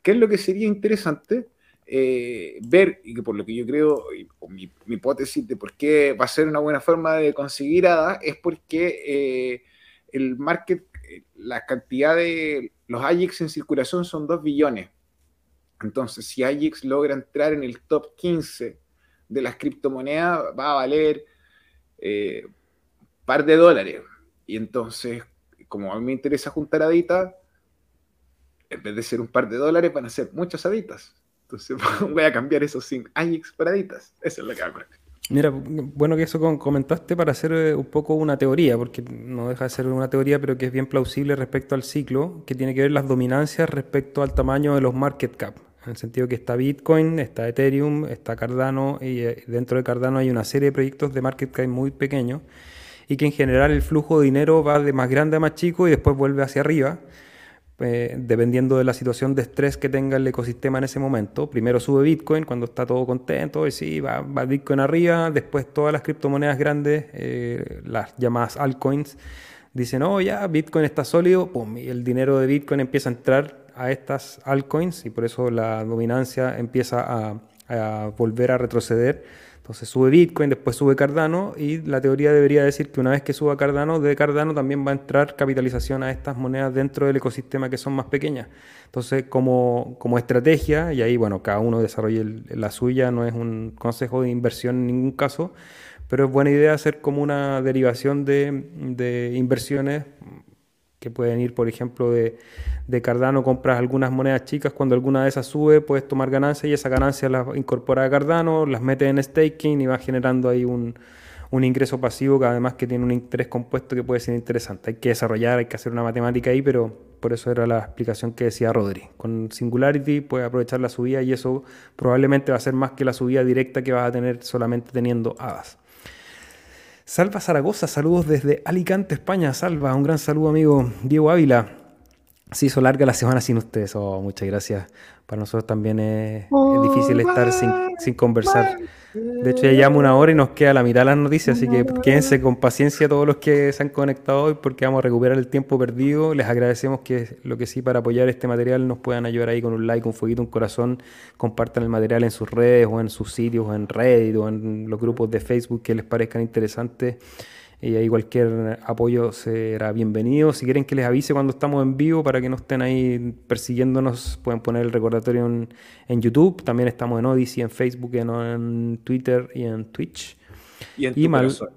¿Qué es lo que sería interesante? Eh, ver, y que por lo que yo creo, mi, hipótesis de por qué va a ser una buena forma de conseguir ADA, es porque eh, el market, eh, la cantidad de los AJIX en circulación son 2 billones. Entonces, si AJIX logra entrar en el top 15 de las criptomonedas, va a valer un par de dólares. Y entonces, como a mí me interesa juntar aditas, en vez de ser un par de dólares, van a ser muchas aditas. Entonces voy a cambiar esos 5 Ajax paraditas. Eso es lo que hago. Mira, bueno que eso comentaste para hacer eh, un poco una teoría, porque no deja de ser una teoría, pero que es bien plausible respecto al ciclo, que tiene que ver las dominancias respecto al tamaño de los market cap. En el sentido que está Bitcoin, está Ethereum, está Cardano, y eh, dentro de Cardano hay una serie de proyectos de market cap muy pequeños, y que en general el flujo de dinero va de más grande a más chico y después vuelve hacia arriba. Eh, dependiendo de la situación de estrés que tenga el ecosistema en ese momento. Primero sube Bitcoin cuando está todo contento, y sí, va, Bitcoin arriba, después todas las criptomonedas grandes, eh, las llamadas altcoins, dicen, oh, ya, Bitcoin está sólido, pum, y el dinero de Bitcoin empieza a entrar a estas altcoins y por eso la dominancia empieza a volver a retroceder entonces sube Bitcoin, después sube Cardano y la teoría debería decir que una vez que suba Cardano, de Cardano también va a entrar capitalización a estas monedas dentro del ecosistema que son más pequeñas. Entonces como, como estrategia, y ahí bueno, cada uno desarrolle la suya, no es un consejo de inversión en ningún caso, pero es buena idea hacer como una derivación de, de inversiones que pueden ir, por ejemplo, de, de, Cardano, compras algunas monedas chicas, cuando alguna de esas sube, puedes tomar ganancias y esa ganancia las incorpora a Cardano, las metes en staking y va generando ahí un, un, ingreso pasivo que además que tiene un interés compuesto que puede ser interesante. Hay que desarrollar, hay que hacer una matemática ahí, pero por eso era la explicación que decía Rodri. Con Singularity puedes aprovechar la subida y eso probablemente va a ser más que la subida directa que vas a tener solamente teniendo hadas. Salva Zaragoza, saludos desde Alicante, España. Salva, un gran saludo amigo Diego Ávila. Se hizo larga la semana sin ustedes. Oh, muchas gracias para nosotros también es, difícil estar sin, conversar. De hecho, ya llevamos una hora y nos queda la mitad de las noticias, así que quédense con paciencia todos los que se han conectado hoy porque vamos a recuperar el tiempo perdido. Les agradecemos que lo que sí para apoyar este material nos puedan ayudar ahí con un like, un fueguito, un corazón, compartan el material en sus redes o en sus sitios o en Reddit o en los grupos de Facebook que les parezcan interesantes y ahí cualquier apoyo será bienvenido. Si quieren que les avise cuando estamos en vivo para que no estén ahí persiguiéndonos, pueden poner el recordatorio en, YouTube. También estamos en Odyssey, en Facebook, en, Twitter y en Twitch. Y en tu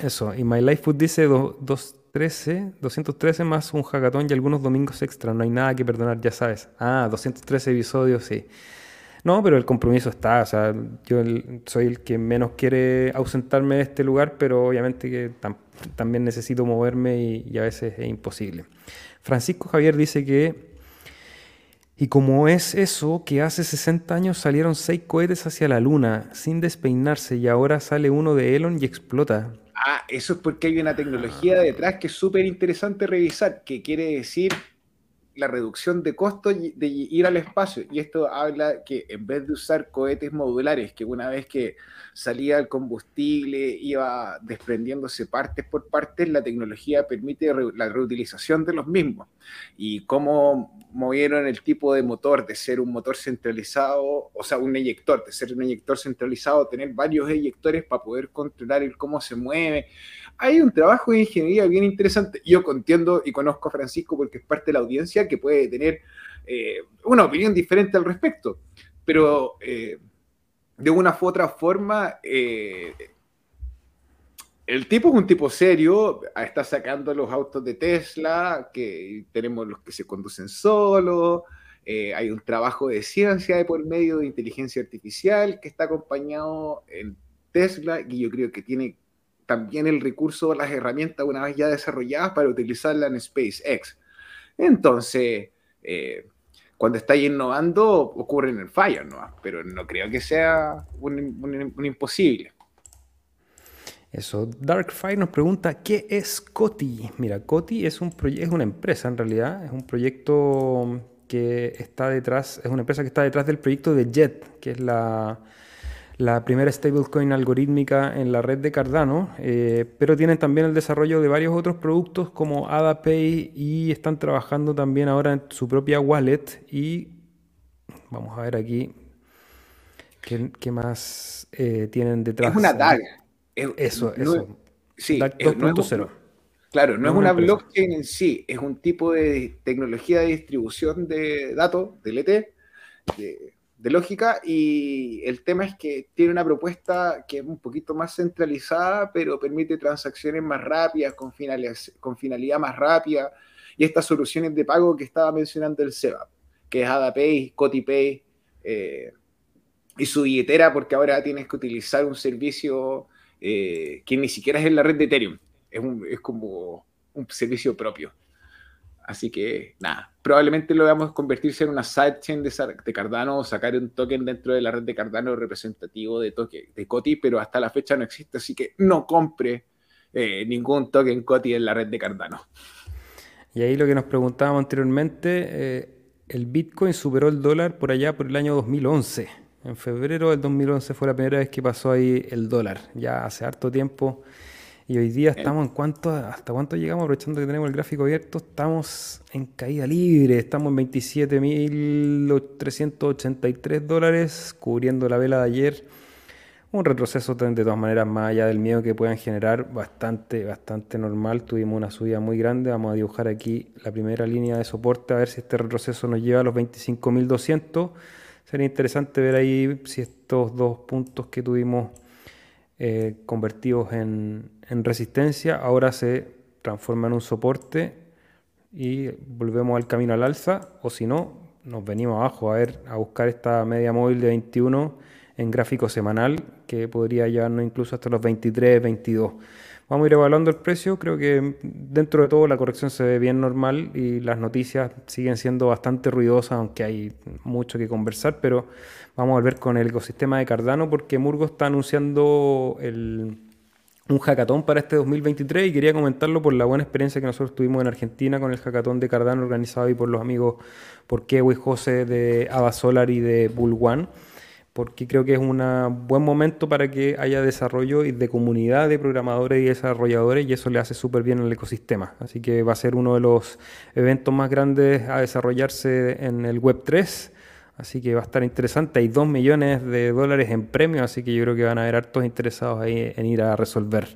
Eso, y My Life Food dice 213, 213 más un hackathon y algunos domingos extra. No hay nada que perdonar, ya sabes. Ah, 213 episodios, sí. No, pero el compromiso está. O sea, yo soy el que menos quiere ausentarme de este lugar, pero obviamente que también necesito moverme y, a veces es imposible. Francisco Javier dice que, y como es eso, que hace 60 años salieron seis cohetes hacia la Luna sin despeinarse y ahora sale uno de Elon y explota. Ah, eso es porque hay una tecnología detrás que es súper interesante revisar, que quiere decir la reducción de costos de ir al espacio. Y esto habla que en vez de usar cohetes modulares, que una vez que salía el combustible iba desprendiéndose partes por partes, la tecnología permite la reutilización de los mismos. Y cómo movieron el tipo de motor de ser un motor centralizado, o sea, un eyector, de ser un eyector centralizado, tener varios eyectores para poder controlar el cómo se mueve hay un trabajo de ingeniería bien interesante. Yo entiendo y conozco a Francisco porque es parte de la audiencia que puede tener eh, una opinión diferente al respecto, pero eh, de una u otra forma, eh, el tipo es un tipo serio, está sacando los autos de Tesla, que tenemos los que se conducen solos. hay un trabajo de ciencia de por medio de inteligencia artificial que está acompañado en Tesla y yo creo que tiene también el recurso, las herramientas una vez ya desarrolladas para utilizarla en SpaceX. Entonces, eh, cuando estáis innovando, ocurren el fallo, ¿no? pero no creo que sea un, imposible. Eso, Darkfire nos pregunta, ¿qué es Coti? Mira, Coti es, un es una empresa en realidad, es un proyecto que está detrás, es una empresa que está detrás del proyecto de Jet, que es la, la primera stablecoin algorítmica en la red de Cardano, eh, pero tienen también el desarrollo de varios otros productos como AdaPay y están trabajando también ahora en su propia wallet y vamos a ver aquí qué, más eh, tienen detrás. Es una DAG. eso, eso. sí, 2.0. Claro, no, es una, blockchain en sí, es un tipo de tecnología de distribución de datos, DLT, de, de lógica y el tema es que tiene una propuesta que es un poquito más centralizada, pero permite transacciones más rápidas, con, con finalidad más rápida, y estas soluciones de pago que estaba mencionando el SEBA, que es AdaPay, CotiPay, eh, y su billetera, porque ahora tienes que utilizar un servicio eh, que ni siquiera es en la red de Ethereum, es, es como un servicio propio. Así que nada, probablemente lo veamos convertirse en una sidechain de, Cardano o sacar un token dentro de la red de Cardano representativo de, toque, de Coti, pero hasta la fecha no existe, así que no compre eh, ningún token Coti en la red de Cardano. Y ahí lo que nos preguntábamos anteriormente, eh, el Bitcoin superó el dólar por allá por el año 2011. En febrero del 2011 fue la primera vez que pasó ahí el dólar. Ya hace harto tiempo Y hoy día estamos en cuánto, hasta cuánto llegamos, aprovechando que tenemos el gráfico abierto, estamos en caída libre, estamos en 27.383 dólares, cubriendo la vela de ayer. Un retroceso de todas maneras, más allá del miedo que puedan generar, bastante, bastante normal. Tuvimos una subida muy grande. Vamos a dibujar aquí la primera línea de soporte, a ver si este retroceso nos lleva a los 25.200. Sería interesante ver ahí si estos dos puntos que tuvimos eh, convertidos en, resistencia, ahora se transforma en un soporte y volvemos al camino al alza, o si no, nos venimos abajo a ver, a buscar esta media móvil de 21 en gráfico semanal, que podría llevarnos incluso hasta los 23, 22. Vamos a ir evaluando el precio, creo que dentro de todo la corrección se ve bien normal y las noticias siguen siendo bastante ruidosas, aunque hay mucho que conversar, pero Vamos a volver con el ecosistema de Cardano porque Murgo está anunciando un hackathon para este 2023 y quería comentarlo por la buena experiencia que nosotros tuvimos en Argentina con el hackathon de Cardano organizado y por los amigos por y José de Ava Solar y de Bull One porque creo que es un buen momento para que haya desarrollo y de comunidad de programadores y desarrolladores y eso le hace súper bien al ecosistema. Así que va a ser uno de los eventos más grandes a desarrollarse en el Web 3 Así que va a estar interesante. Hay 2 millones de dólares en premios, así que yo creo que van a haber hartos interesados ahí en ir a resolver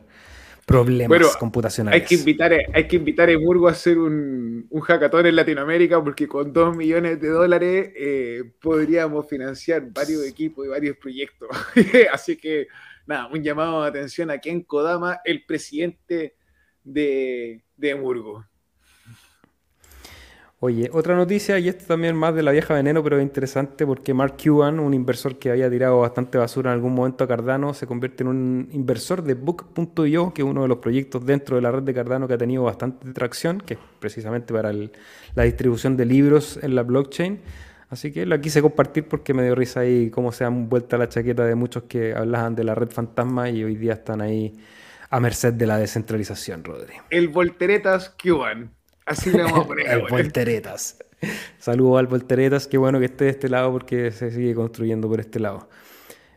problemas computacionales. Hay que invitar, hay que invitar a Emurgo a hacer un, un hackathon en Latinoamérica porque con 2 millones de dólares eh, podríamos financiar varios equipos y varios proyectos. así que nada, un llamado de atención a Ken Kodama, el presidente de, de Emurgo. Oye, otra noticia, y esto también más de la vieja veneno, pero es interesante porque Mark Cuban, un inversor que había tirado bastante basura en algún momento a Cardano, se convierte en un inversor de Book.io, que es uno de los proyectos dentro de la red de Cardano que ha tenido bastante tracción, que es precisamente para la distribución de libros en la blockchain. Así que lo quise compartir porque me dio risa ahí cómo se han vuelto la chaqueta de muchos que hablaban de la red fantasma y hoy día están ahí a merced de la descentralización, Rodri. El Volteretas Cuban. Así le vamos a poner. el Volteretas. Saludos al Volteretas. Qué bueno que esté de este lado porque se sigue construyendo por este lado.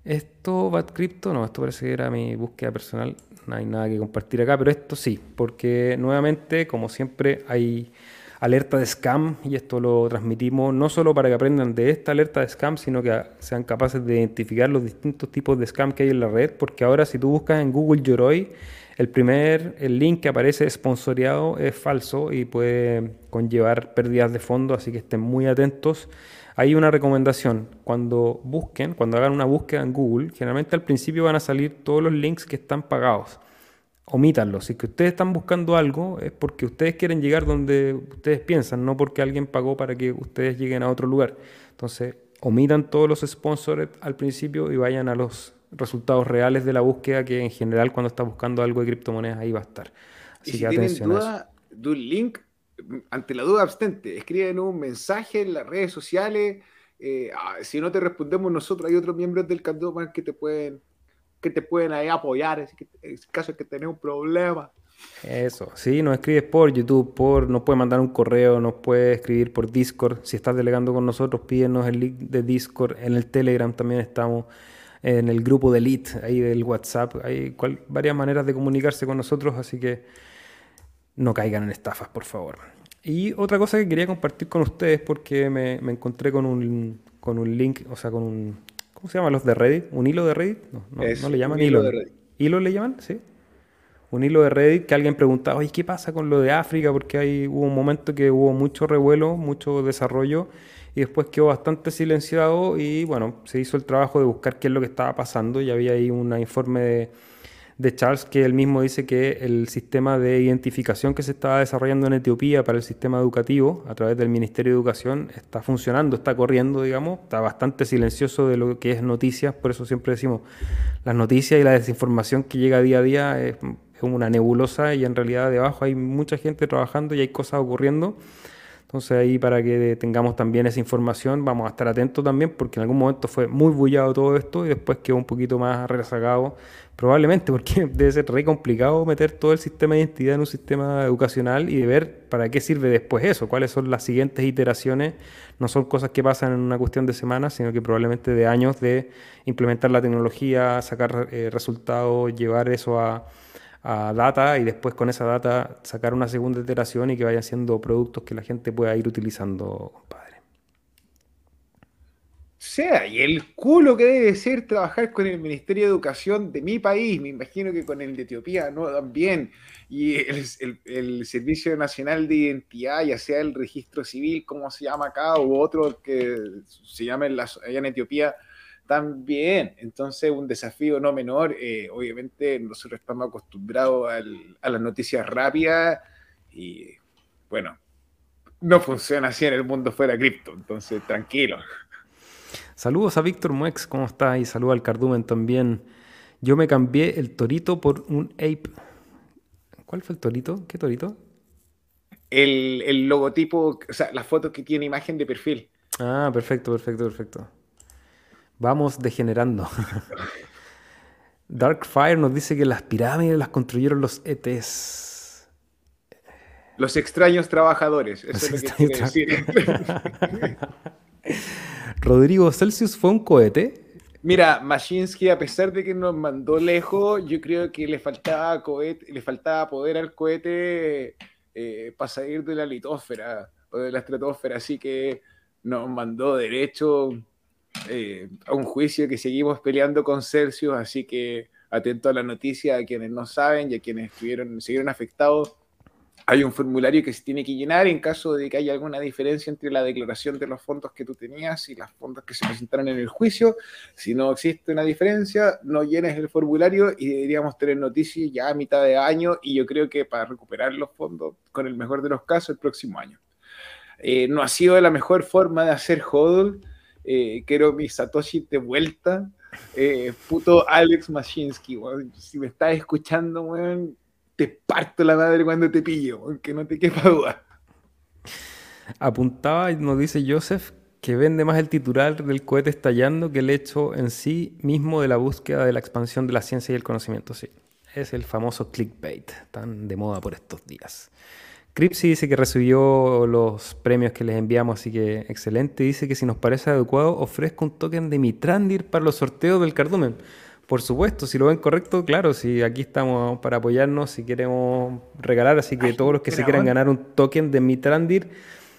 Esto, Bad Crypto, no, esto parece que era mi búsqueda personal. No hay nada que compartir acá, pero esto sí, porque nuevamente, como siempre, hay alerta de scam y esto lo transmitimos no solo para que aprendan de esta alerta de scam, sino que sean capaces de identificar los distintos tipos de scam que hay en la red, porque ahora si tú buscas en Google Yoroi, el primer el link que aparece sponsoreado es falso y puede conllevar pérdidas de fondo, así que estén muy atentos. Hay una recomendación, cuando busquen, cuando hagan una búsqueda en Google, generalmente al principio van a salir todos los links que están pagados. Omítanlos. Si que ustedes están buscando algo es porque ustedes quieren llegar donde ustedes piensan, no porque alguien pagó para que ustedes lleguen a otro lugar. Entonces, omitan todos los sponsors al principio y vayan a los resultados reales de la búsqueda que en general cuando estás buscando algo de criptomonedas ahí va a estar. Así si tienen duda de un link, ante la duda abstente, escriben un mensaje en las redes sociales. Eh, ah, si no te respondemos nosotros, hay otros miembros del Candoman que te pueden que te pueden ahí apoyar en caso de que tenés un problema. Eso, sí, nos escribes por YouTube, por, nos puedes mandar un correo, nos puedes escribir por Discord. Si estás delegando con nosotros, pídenos el link de Discord. En el Telegram también estamos en el grupo de Elite, ahí del WhatsApp. Hay varias maneras de comunicarse con nosotros, así que no caigan en estafas, por favor. Y otra cosa que quería compartir con ustedes, porque me, encontré con un, con un link, o sea, con un... ¿Cómo se llaman los de Reddit? ¿Un hilo de Reddit? No, no, le llaman hilo. hilo. ¿Hilo le llaman? Sí. Un hilo de Reddit que alguien preguntaba, oye, ¿qué pasa con lo de África? Porque hay, hubo un momento que hubo mucho revuelo, mucho desarrollo y después quedó bastante silenciado y bueno, se hizo el trabajo de buscar qué es lo que estaba pasando y había ahí un informe de, de Charles que él mismo dice que el sistema de identificación que se estaba desarrollando en Etiopía para el sistema educativo a través del Ministerio de Educación está funcionando, está corriendo, digamos, está bastante silencioso de lo que es noticias, por eso siempre decimos, las noticias y la desinformación que llega día a día es, es una nebulosa y en realidad debajo hay mucha gente trabajando y hay cosas ocurriendo. Entonces ahí para que tengamos también esa información vamos a estar atentos también porque en algún momento fue muy bullado todo esto y después quedó un poquito más rezagado, probablemente porque debe ser re complicado meter todo el sistema de identidad en un sistema educacional y de ver para qué sirve después eso, cuáles son las siguientes iteraciones, no son cosas que pasan en una cuestión de semanas, sino que probablemente de años de implementar la tecnología, sacar eh, resultados, llevar eso a a data y después con esa data sacar una segunda iteración y que vayan siendo productos que la gente pueda ir utilizando, compadre. Sea, y el culo que debe ser trabajar con el Ministerio de Educación de mi país, me imagino que con el de Etiopía no también, y el, Servicio Nacional de Identidad, ya sea el registro civil, como se llama acá, u otro que se llama allá en Etiopía, también. Entonces, un desafío no menor. Eh, obviamente, nosotros estamos acostumbrados a las noticias rápidas y, bueno, no funciona así en el mundo fuera cripto. Entonces, tranquilo. Saludos a Víctor Muex, ¿cómo está? Y saludos al Cardumen también. Yo me cambié el torito por un ape. ¿Cuál fue el torito? ¿Qué torito? El, el logotipo, o sea, la foto que tiene imagen de perfil. Ah, perfecto, perfecto, perfecto. Vamos degenerando. Darkfire nos dice que las pirámides las construyeron los ETs. Los extraños trabajadores. Eso es lo que decir. Rodrigo Celsius fue un cohete. Mira, Mashinsky, a pesar de que nos mandó lejos, yo creo que le faltaba cohete, le faltaba poder al cohete eh, para salir de la litósfera o de la estratosfera, así que nos mandó derecho eh, a un juicio que seguimos peleando con Celsius, así que atento a la noticia a quienes no saben y a quienes estuvieron, siguieron afectados. Hay un formulario que se tiene que llenar en caso de que haya alguna diferencia entre la declaración de los fondos que tú tenías y los fondos que se presentaron en el juicio. Si no existe una diferencia, no llenes el formulario y deberíamos tener noticias ya a mitad de año y yo creo que para recuperar los fondos, con el mejor de los casos, el próximo año. Eh, no ha sido la mejor forma de hacer hodl eh, quiero mi Satoshi de vuelta. Eh, puto Alex Mashinsky, Si me estás escuchando, weón, te parto la madre cuando te pillo, aunque no te quepa duda. Apuntaba, nos dice Joseph, que vende más el titular del cohete estallando que el hecho en sí mismo de la búsqueda de la expansión de la ciencia y el conocimiento. Sí, es el famoso clickbait, tan de moda por estos días. Cripsy dice que recibió los premios que les enviamos, así que excelente. Dice que si nos parece adecuado, ofrezco un token de Mitrandir para los sorteos del cardumen. Por supuesto, si lo ven correcto, claro, si aquí estamos para apoyarnos, si queremos regalar, así que todos los que se quieran ganar un token de Mitrandir,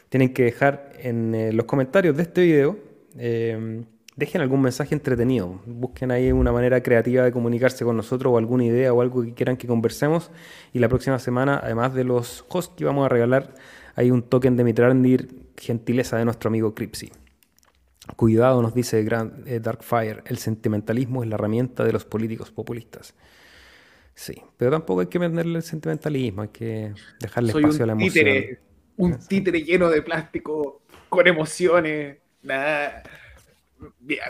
tienen que dejar en eh, los comentarios de este video eh, dejen algún mensaje entretenido. Busquen ahí una manera creativa de comunicarse con nosotros o alguna idea o algo que quieran que conversemos. Y la próxima semana, además de los hosts que vamos a regalar, hay un token de Mitrandir, gentileza de nuestro amigo Cripsy. Cuidado, nos dice Grand, eh, Darkfire, el sentimentalismo es la herramienta de los políticos populistas. Sí, pero tampoco hay que venderle el sentimentalismo, hay que dejarle espacio a la emoción. un títere lleno de plástico, con emociones, nada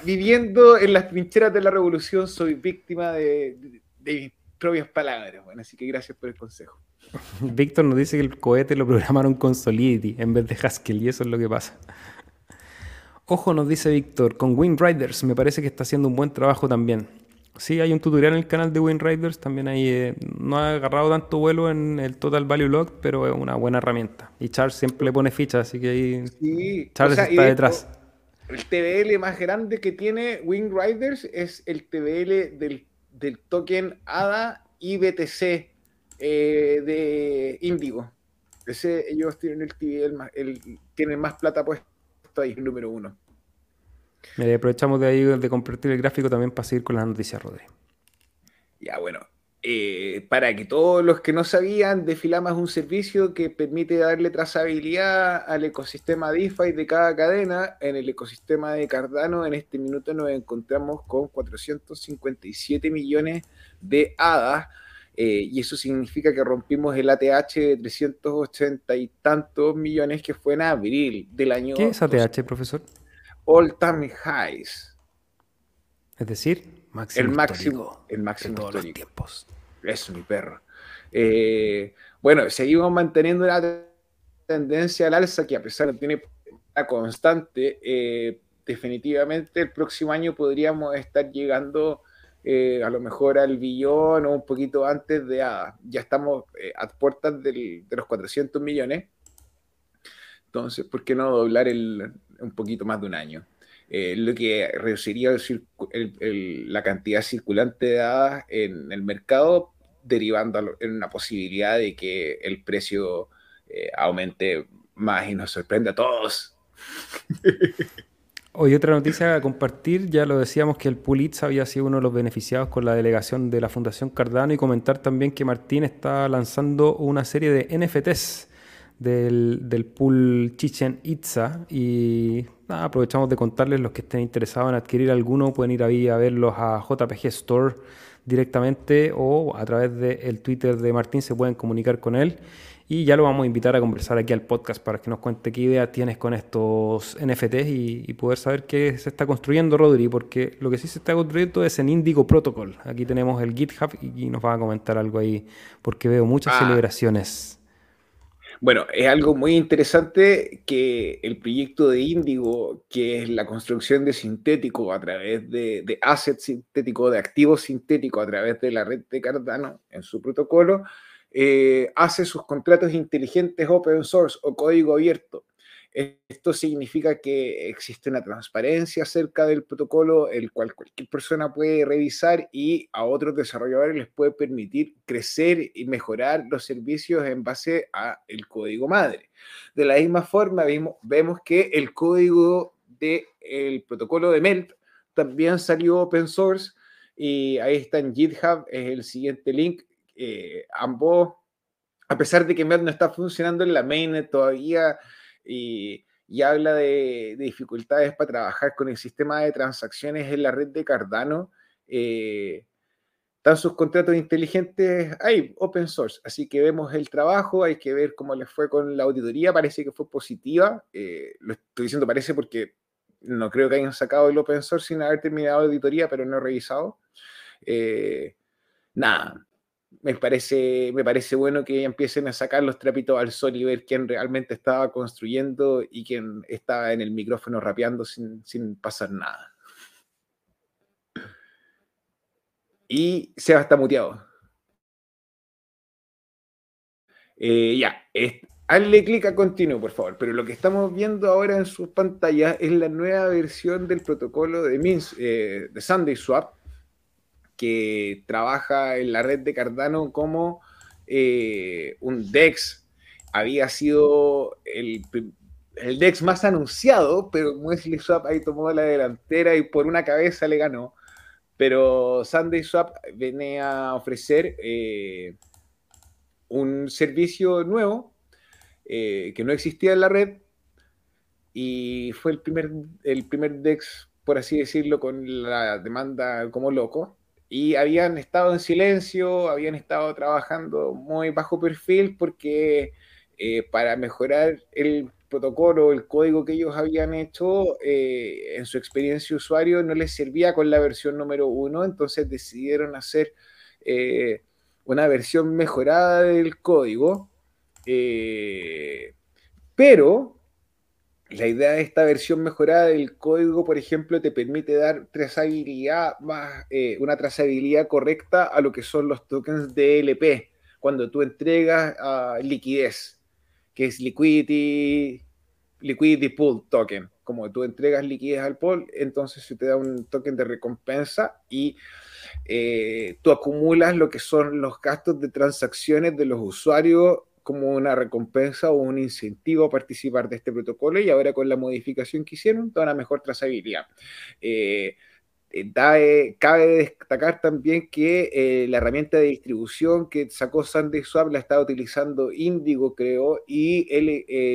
viviendo en las trincheras de la revolución, soy víctima de, mis propias palabras. Bueno, así que gracias por el consejo. Víctor nos dice que el cohete lo programaron con Solidity en vez de Haskell y eso es lo que pasa. Ojo, nos dice Víctor, con Wind Riders me parece que está haciendo un buen trabajo también. Sí, hay un tutorial en el canal de Wind Riders, también ahí eh, no ha agarrado tanto vuelo en el Total Value Log, pero es una buena herramienta. Y Charles siempre le pone fichas, así que ahí Charles está detrás el TBL más grande que tiene Wing Riders es el TBL del, token ADA y BTC eh, de Indigo. Ese, ellos tienen el TBL más, el, tienen más plata puesto ahí, el número uno. aprovechamos de ahí de compartir el gráfico también para seguir con las noticias, Rodri. Ya, bueno, eh, para que todos los que no sabían, Defilama es un servicio que permite darle trazabilidad al ecosistema DeFi de cada cadena. En el ecosistema de Cardano, en este minuto nos encontramos con 457 millones de hadas. Eh, y eso significa que rompimos el ATH de 380 y tantos millones que fue en abril del año. ¿Qué es ATH, profesor? All Time Highs. Es decir, el máximo, el máximo de todos los tiempos. Eso, mi perro. Eh, bueno, seguimos manteniendo la tendencia al alza que a pesar de tener una constante, eh, definitivamente el próximo año podríamos estar llegando eh, a lo mejor al billón o un poquito antes de ADA. Ya estamos a puertas de los 400 millones. Entonces, ¿por qué no doblar el, un poquito más de un año? Eh, lo que reduciría la cantidad circulante de hadas en el mercado derivando en una posibilidad de que el precio eh, aumente más y nos sorprende a todos. Hoy otra noticia a compartir, ya lo decíamos que el Pulitz había sido uno de los beneficiados con la delegación de la Fundación Cardano y comentar también que Martín está lanzando una serie de NFTs del, del pool Chichen Itza y aprovechamos de contarles los que estén interesados en adquirir alguno pueden ir ahí a verlos a JPG Store directamente o a través del Twitter de Martín se pueden comunicar con él y ya lo vamos a invitar a conversar aquí al podcast para que nos cuente qué idea tienes con estos NFTs y, poder saber qué se está construyendo, Rodri, porque lo que sí se está construyendo es en Indigo Protocol. Aquí tenemos el GitHub y, nos va a comentar algo ahí, porque veo muchas ah. celebraciones. Bueno, es algo muy interesante que el proyecto de Indigo, que es la construcción de sintético a través de, de assets sintéticos, de activos sintéticos a través de la red de Cardano en su protocolo, eh, hace sus contratos inteligentes open source o código abierto. Esto significa que existe una transparencia acerca del protocolo, el cual cualquier persona puede revisar y a otros desarrolladores les puede permitir crecer y mejorar los servicios en base al código madre. De la misma forma, vemos, vemos que el código del protocolo de Melt también salió open source y ahí está en GitHub, es el siguiente link eh, ambos, a pesar de que Melt no está funcionando en la mainnet todavía y, habla de, dificultades para trabajar con el sistema de transacciones en la red de Cardano, eh, están sus contratos inteligentes ahí, open source. Así que vemos el trabajo, hay que ver cómo les fue con la auditoría, parece que fue positiva. Eh, lo estoy diciendo parece porque no creo que hayan sacado el open source sin haber terminado la auditoría, pero no he revisado. nada, me parece, me parece bueno que empiecen a sacar los trapitos al sol y ver quién realmente estaba construyendo y quién estaba en el micrófono rapeando sin, pasar nada. Y Seba está muteado. Eh, ya, hazle clic a continuo, por favor. Pero lo que estamos viendo ahora en sus pantallas es la nueva versión del protocolo de, Mins, eh, de Sunday Swap que trabaja en la red de Cardano como eh, un DEX. Había sido el, DEX más anunciado, pero Wesley Swap ahí tomó la delantera y por una cabeza le ganó. Pero Sunday Swap viene a ofrecer eh, un servicio nuevo eh, que no existía en la red y fue el primer, el primer DEX, por así decirlo, con la demanda como loco y habían estado en silencio, habían estado trabajando muy bajo perfil porque eh, para mejorar el protocolo, el código que ellos habían hecho eh, en su experiencia usuario no les servía con la versión número uno, entonces decidieron hacer eh, una versión mejorada del código, pero la idea de esta versión mejorada del código, por ejemplo, te permite dar trazabilidad más, eh, una trazabilidad correcta a lo que son los tokens de LP, cuando tú entregas liquidez, que es liquidity, liquidity pool token. Como tú entregas liquidez al pool, entonces se te da un token de recompensa y eh, tú acumulas lo que son los gastos de transacciones de los usuarios como una recompensa o un incentivo a participar de este protocolo y ahora con la modificación que hicieron, da una mejor trazabilidad. Eh, eh, cabe destacar también que eh, la herramienta de distribución que sacó SandySwap la está utilizando Indigo, creo, y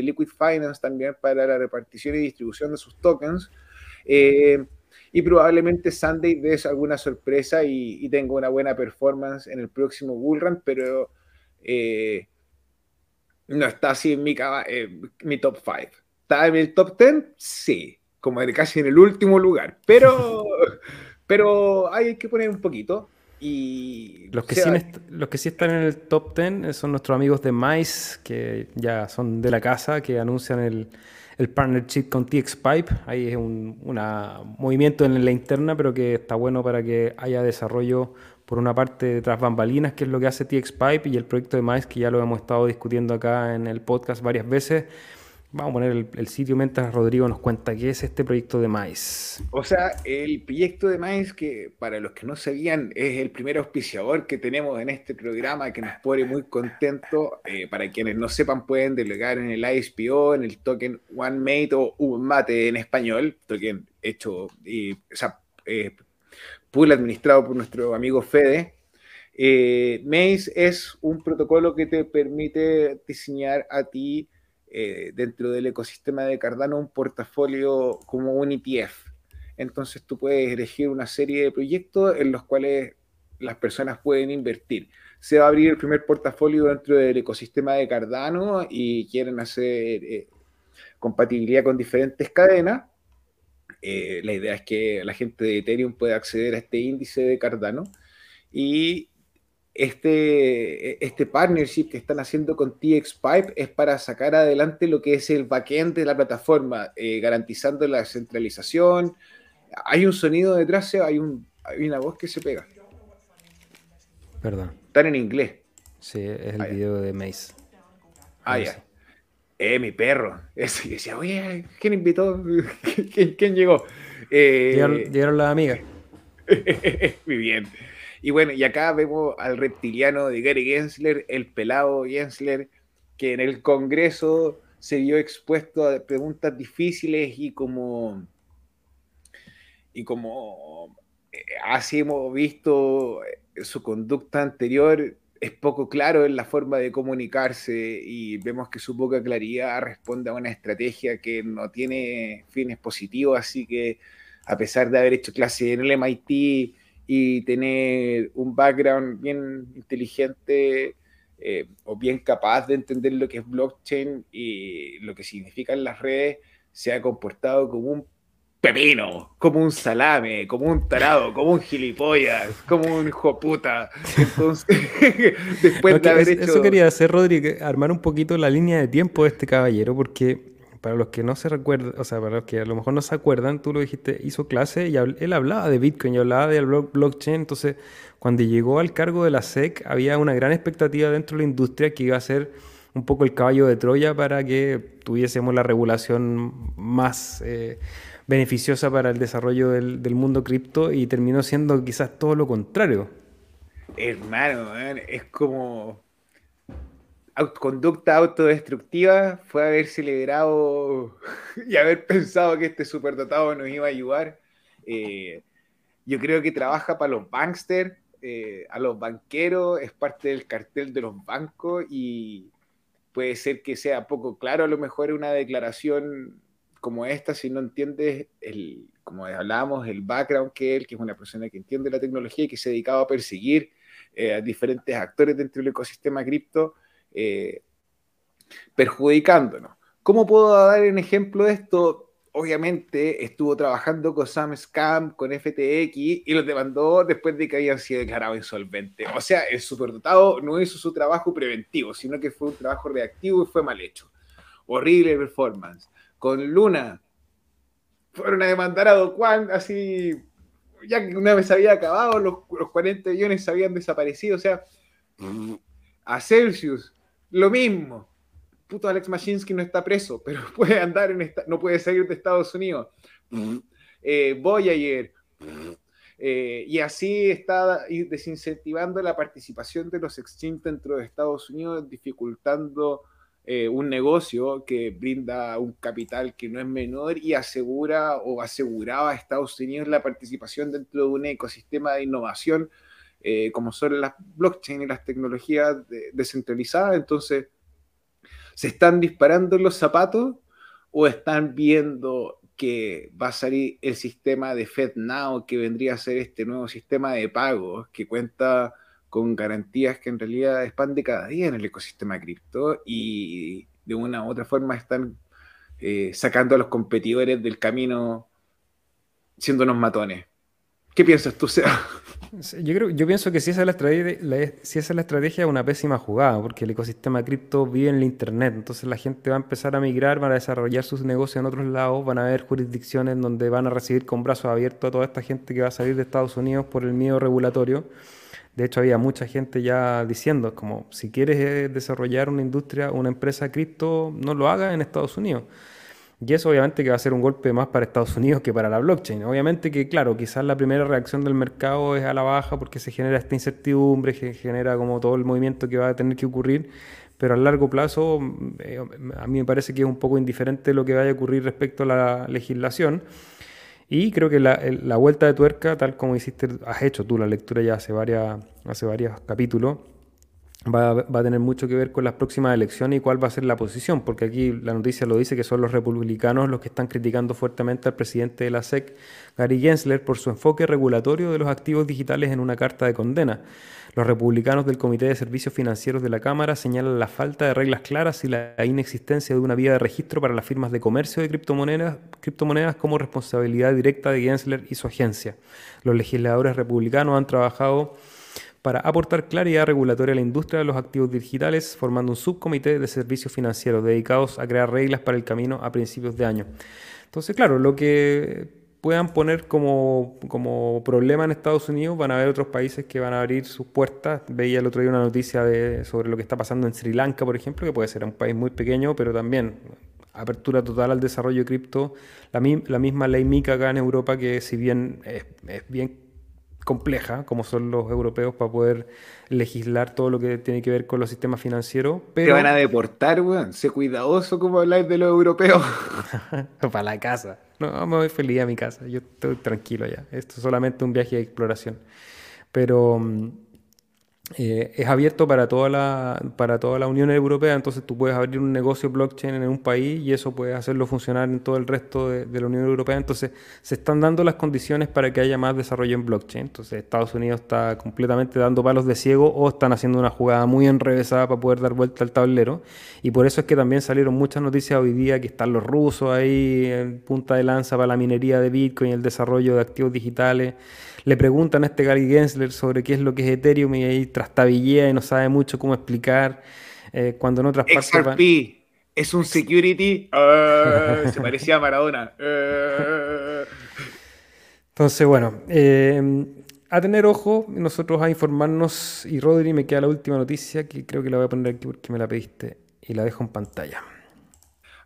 Liquid Finance también para la repartición y distribución de sus tokens. y probablemente Sunday des alguna sorpresa y, y, tenga una buena performance en el próximo Bullrun, pero no está así en mi, eh, mi top 5. ¿Está en el top 10? Sí, como casi en el último lugar. Pero, pero hay que poner un poquito. Y los que, sí los que sí están en el top 10 son nuestros amigos de Mice, que ya son de la casa, que anuncian el, el partnership con TX Pipe. Ahí es un movimiento en la interna, pero que está bueno para que haya desarrollo por una parte tras bambalinas, que es lo que hace TX Pipe y el proyecto de MICE, que ya lo hemos estado discutiendo acá en el podcast varias veces. Vamos a poner el, sitio mientras Rodrigo nos cuenta qué es este proyecto de maíz. O sea, el proyecto de maíz, que para los que no sabían, es el primer auspiciador que tenemos en este programa, que nos pone muy contento. Eh, para quienes no sepan, pueden delegar en el ISPO, en el token OneMate o Mate en español, token hecho, o sea, eh, pool administrado por nuestro amigo Fede. Eh, Maze es un protocolo que te permite diseñar a ti eh, dentro del ecosistema de Cardano un portafolio como un ETF. Entonces tú puedes elegir una serie de proyectos en los cuales las personas pueden invertir. Se va a abrir el primer portafolio dentro del ecosistema de Cardano y quieren hacer eh, compatibilidad con diferentes cadenas. Eh, la idea es que la gente de Ethereum pueda acceder a este índice de Cardano y este, este partnership que están haciendo con TX Pipe es para sacar adelante lo que es el backend de la plataforma, eh, garantizando la centralización. Hay un sonido detrás, hay, un, hay una voz que se pega. Perdón. Están en inglés. Sí, es el ah, video de Mace. Ah, ya. Eh, mi perro. Ese, decía, oye, ¿quién invitó? ¿Quién, llegó? Eh, llegaron, llegaron las amigas. Muy bien. Y bueno, y acá vemos al reptiliano de Gary Gensler, el pelado Gensler, que en el Congreso se vio expuesto a preguntas difíciles y como y como eh, así hemos visto eh, su conducta anterior es poco claro en la forma de comunicarse y vemos que su poca claridad responde a una estrategia que no tiene fines positivos, así que a pesar de haber hecho clase en el MIT y tener un background bien inteligente eh, o bien capaz de entender lo que es blockchain y lo que significan las redes, se ha comportado como un pepino, como un salame, como un tarado, como un gilipollas, como un hijo puta. Entonces, después de haber hecho... Eso quería hacer, Rodri, armar un poquito la línea de tiempo de este caballero, porque para los que no se recuerdan, o sea, para los que a lo mejor no se acuerdan, tú lo dijiste, hizo clase y él hablaba de Bitcoin y hablaba del blockchain. Entonces, cuando llegó al cargo de la SEC, había una gran expectativa dentro de la industria que iba a ser un poco el caballo de Troya para que tuviésemos la regulación más eh, beneficiosa para el desarrollo del, del mundo cripto y terminó siendo quizás todo lo contrario. Hermano, es como conducta autodestructiva fue haber celebrado y haber pensado que este superdotado nos iba a ayudar. Eh, yo creo que trabaja para los banksters, eh, a los banqueros, es parte del cartel de los bancos y puede ser que sea poco claro, a lo mejor una declaración como esta, si no entiendes, el, como hablábamos, el background que él, que es una persona que entiende la tecnología y que se dedicaba a perseguir eh, a diferentes actores dentro del ecosistema cripto, eh, perjudicándonos. ¿Cómo puedo dar un ejemplo de esto? Obviamente estuvo trabajando con Sam Scam, con FTX y los demandó después de que habían sido declarados insolventes. O sea, el superdotado no hizo su trabajo preventivo, sino que fue un trabajo reactivo y fue mal hecho. Horrible performance. Con Luna, fueron a demandar a Do así, ya que una vez había acabado, los, los 40 millones habían desaparecido. O sea, a Celsius, lo mismo. Puto Alex Mashinsky no está preso, pero puede andar en esta, no puede salir de Estados Unidos. Eh, Voyager. Eh, y así está desincentivando la participación de los exchanges dentro de Estados Unidos, dificultando eh, un negocio que brinda un capital que no es menor y asegura o aseguraba a Estados Unidos la participación dentro de un ecosistema de innovación eh, como son las blockchain y las tecnologías descentralizadas. Entonces, ¿se están disparando los zapatos o están viendo que va a salir el sistema de FedNow, que vendría a ser este nuevo sistema de pagos que cuenta con garantías que en realidad expande cada día en el ecosistema cripto y de una u otra forma están eh, sacando a los competidores del camino siendo unos matones. ¿Qué piensas tú, Seba? Yo, creo, yo pienso que si esa, es la estrategia, si esa es la estrategia es una pésima jugada, porque el ecosistema cripto vive en el Internet, entonces la gente va a empezar a migrar, van a desarrollar sus negocios en otros lados, van a haber jurisdicciones donde van a recibir con brazos abiertos a toda esta gente que va a salir de Estados Unidos por el miedo regulatorio De hecho, había mucha gente ya diciendo, como, si quieres eh, desarrollar una industria, una empresa cripto, no lo hagas en Estados Unidos. Y eso obviamente que va a ser un golpe más para Estados Unidos que para la blockchain. Obviamente que, claro, quizás la primera reacción del mercado es a la baja porque se genera esta incertidumbre, se genera como todo el movimiento que va a tener que ocurrir, pero a largo plazo eh, a mí me parece que es un poco indiferente lo que vaya a ocurrir respecto a la legislación. Y creo que la, la, vuelta de tuerca, tal como hiciste, has hecho tú la lectura ya hace, varias, hace varios capítulos, va, va, a tener mucho que ver con las próximas elecciones y cuál va a ser la posición, porque aquí la noticia lo dice que son los republicanos los que están criticando fuertemente al presidente de la SEC, Gary Gensler, por su enfoque regulatorio de los activos digitales en una carta de condena. Los republicanos del Comité de Servicios Financieros de la Cámara señalan la falta de reglas claras y la inexistencia de una vía de registro para las firmas de comercio de criptomonedas, criptomonedas como responsabilidad directa de Gensler y su agencia. Los legisladores republicanos han trabajado para aportar claridad regulatoria a la industria de los activos digitales, formando un subcomité de servicios financieros dedicados a crear reglas para el camino a principios de año. Entonces, claro, lo que puedan poner como, como problema en Estados Unidos, van a haber otros países que van a abrir sus puertas. Veía el otro día una noticia de, sobre lo que está pasando en Sri Lanka, por ejemplo, que puede ser un país muy pequeño, pero también apertura total al desarrollo de cripto. La, la, misma ley MICA acá en Europa, que si bien es, es bien compleja, como son los europeos, para poder legislar todo lo que tiene que ver con los sistemas financieros. Pero... Te van a deportar, weón. Sé cuidadoso como habláis de los europeos. para la casa. No, me voy feliz a mi casa. Yo estoy tranquilo ya. Esto es solamente un viaje de exploración. Pero mm, eh, es abierto para toda, la, para toda la Unión Europea, entonces tú puedes abrir un negocio blockchain en un país y eso puedes hacerlo funcionar en todo el resto de, la Unión Europea. Entonces se están dando las condiciones para que haya más desarrollo en blockchain. Entonces Estados Unidos está completamente dando palos de ciego o están haciendo una jugada muy enrevesada para poder dar vuelta al tablero. Y por eso es que también salieron muchas noticias hoy día que están los rusos ahí en punta de lanza para la minería de Bitcoin el desarrollo de activos digitales le preguntan a este Gary Gensler sobre qué es lo que es Ethereum y ahí trastabillea y no sabe mucho cómo explicar. Eh, cuando en otras partes. XRP es un security. Ah, se parecía a Maradona. Ah. Entonces, bueno. Eh, a tener ojo, nosotros a informarnos. Y Rodri, me queda la última noticia que creo que la voy a poner aquí porque me la pediste y la dejo en pantalla.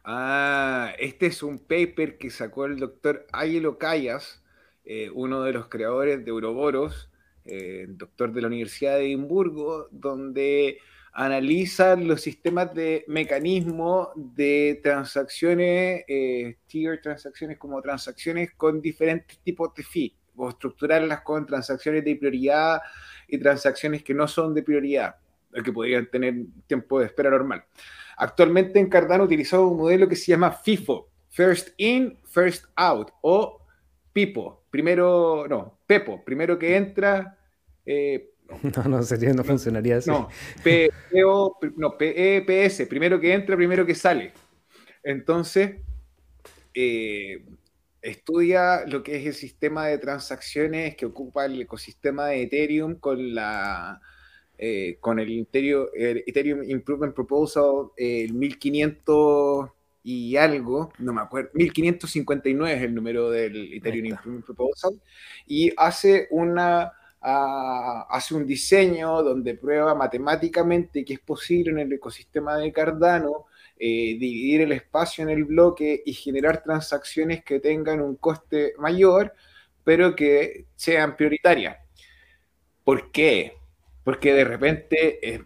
Ah, este es un paper que sacó el doctor Águilo Callas eh, uno de los creadores de Euroboros, eh, doctor de la Universidad de Edimburgo, donde analiza los sistemas de mecanismo de transacciones, eh, tier transacciones como transacciones con diferentes tipos de fee, o estructurarlas con transacciones de prioridad y transacciones que no son de prioridad, que podrían tener tiempo de espera normal. Actualmente en Cardano utilizado un modelo que se llama FIFO, First In, First Out, o Pipo, primero, no, Pepo, primero que entra. Eh, no, no, sería, no funcionaría así. No, no, PEPS, primero que entra, primero que sale. Entonces, eh, estudia lo que es el sistema de transacciones que ocupa el ecosistema de Ethereum con la eh, con el, el Ethereum Improvement Proposal, el 1500 y algo, no me acuerdo, 1559 es el número del Ethereum Improvement Proposal, y hace, una, ah, hace un diseño donde prueba matemáticamente que es posible en el ecosistema de Cardano eh, dividir el espacio en el bloque y generar transacciones que tengan un coste mayor, pero que sean prioritarias. ¿Por qué? Porque de repente es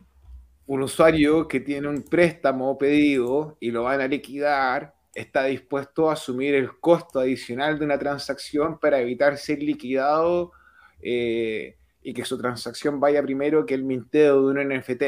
un usuario que tiene un préstamo pedido y lo van a liquidar está dispuesto a asumir el costo adicional de una transacción para evitar ser liquidado eh, y que su transacción vaya primero que el minteo de un NFT.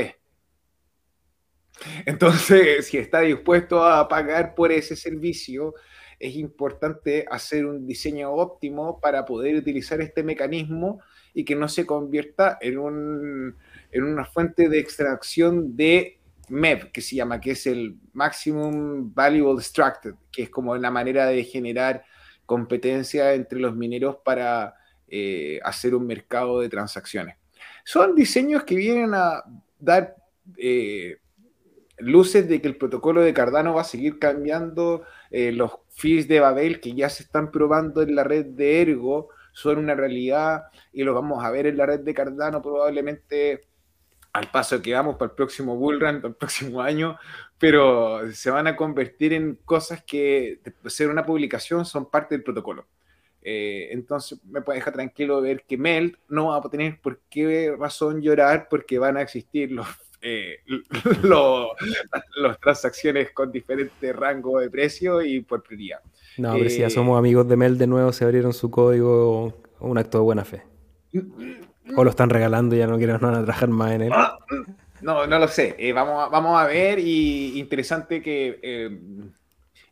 Entonces, si está dispuesto a pagar por ese servicio, es importante hacer un diseño óptimo para poder utilizar este mecanismo y que no se convierta en un en una fuente de extracción de MEV, que se llama, que es el Maximum Valuable Extracted, que es como la manera de generar competencia entre los mineros para eh, hacer un mercado de transacciones. Son diseños que vienen a dar eh, luces de que el protocolo de Cardano va a seguir cambiando. Eh, los fees de Babel que ya se están probando en la red de Ergo son una realidad y los vamos a ver en la red de Cardano probablemente al paso que vamos para el próximo Bullrun, para el próximo año, pero se van a convertir en cosas que, de ser una publicación, son parte del protocolo. Eh, entonces me puede dejar tranquilo ver que Melt no va a tener por qué razón llorar porque van a existir los, eh, las transacciones con diferentes rangos de precio y por prioridad. No, pero si ya eh, somos amigos de Melt de nuevo, se abrieron su código, un acto de buena fe. O lo están regalando y ya no quieren no trabajar más en él. Ah, no, no lo sé. vamos, a, vamos a ver y interesante que...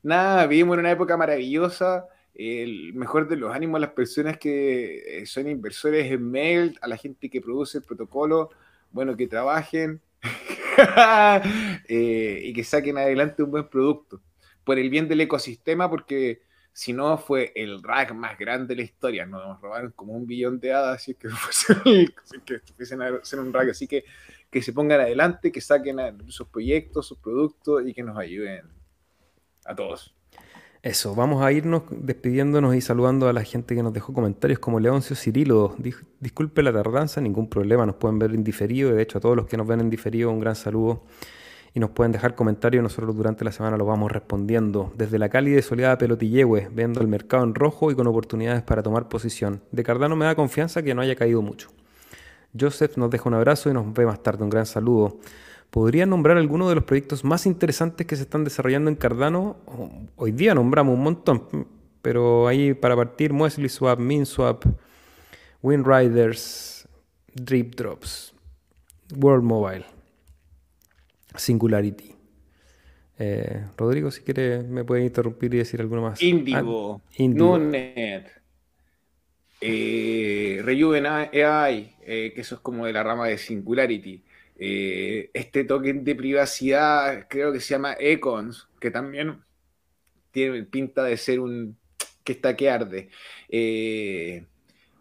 nada, vivimos en una época maravillosa el mejor de los ánimos a las personas que eh, son inversores en mail, a la gente que produce el protocolo, bueno, que trabajen eh, y que saquen adelante un buen producto por el bien del ecosistema, porque si no fue el rack más grande de la historia, nos robaron como un billón de hadas, así que, fuesen a hacer un rack, así que que se pongan adelante, que saquen sus proyectos, sus productos y que nos ayuden a todos. Eso, vamos a irnos despidiéndonos y saludando a la gente que nos dejó comentarios como Leoncio Cirilo. disculpe la tardanza, ningún problema, nos pueden ver en diferido. De hecho, a todos los que nos ven en diferido, un gran saludo. Y nos pueden dejar comentarios, nosotros durante la semana los vamos respondiendo. Desde la cálida y soleada Pelotillehue, viendo el mercado en rojo y con oportunidades para tomar posición. De Cardano me da confianza que no haya caído mucho. Joseph nos deja un abrazo y nos ve más tarde. Un gran saludo. ¿Podría nombrar algunos de los proyectos más interesantes que se están desarrollando en Cardano? Hoy día nombramos un montón, pero ahí para partir, Muesli Swap, MinSwap, WinRiders, Drip Drops, World Mobile, Singularity. Eh, Rodrigo, si quiere, me puede interrumpir y decir alguno más. Indigo, ah, Nunet, eh, Rejuven AI, eh, que eso es como de la rama de Singularity. Eh, este token de privacidad, creo que se llama Econs, que también tiene pinta de ser un que está que arde. Eh,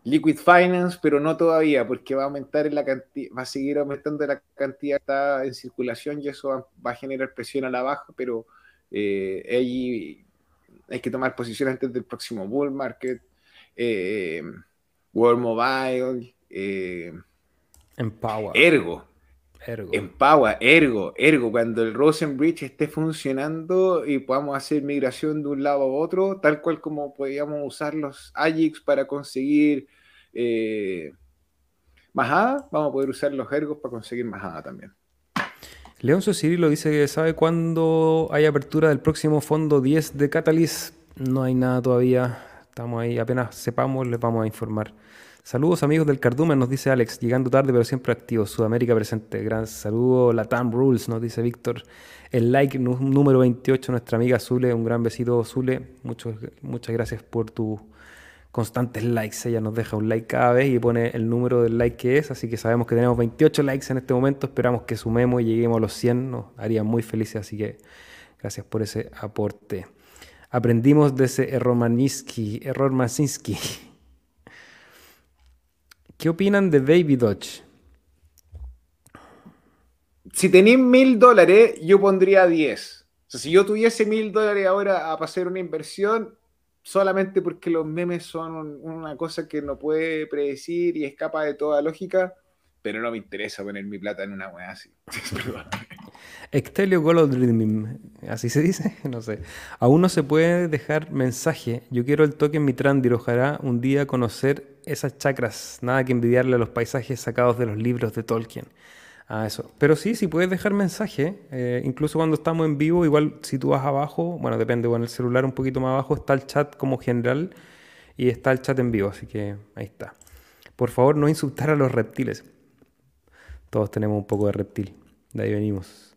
Liquid Finance, pero no todavía, porque va a aumentar en la cantidad, va a seguir aumentando la cantidad que está en circulación y eso va, a generar presión a la baja, pero eh, hay que tomar posición antes del próximo bull market. World Mobile, Empower. Ergo, Ergo. Empower, Ergo, Ergo, cuando el Rosenbridge esté funcionando y podamos hacer migración de un lado a otro, tal cual como podíamos usar los Ajax para conseguir eh, majada, vamos a poder usar los Ergos para conseguir majada también. Leoncio lo dice que sabe cuándo hay apertura del próximo fondo 10 de Catalyst. No hay nada todavía. Estamos ahí, apenas sepamos, les vamos a informar. Saludos amigos del Cardumen, nos dice Alex, llegando tarde pero siempre activo. Sudamérica presente. Gran saludo, Latam Rules, nos dice Víctor. El like número 28, nuestra amiga Zule, un gran besito Zule. Muchos, muchas gracias por tus constantes likes. Ella nos deja un like cada vez y pone el número del like que es, así que sabemos que tenemos 28 likes en este momento. Esperamos que sumemos y lleguemos a los 100, nos haría muy felices, así que gracias por ese aporte. Aprendimos de ese error error Masinski. ¿Qué opinan de Baby Dodge? Si tenéis mil dólares, yo pondría 10. O sea, si yo tuviese mil dólares ahora a pasar una inversión, solamente porque los memes son una cosa que no puede predecir y escapa de toda lógica, pero no me interesa poner mi plata en una weá así. Extelio Golodrim, así se dice, no sé. Aún no se puede dejar mensaje. Yo quiero el token Mitrandi, ojalá un día conocer esas chakras. Nada que envidiarle a los paisajes sacados de los libros de Tolkien. Ah, eso. Pero sí, sí puedes dejar mensaje. Eh, incluso cuando estamos en vivo, igual si tú vas abajo, bueno, depende, con el celular un poquito más abajo está el chat como general y está el chat en vivo, así que ahí está. Por favor, no insultar a los reptiles. Todos tenemos un poco de reptil. De ahí venimos.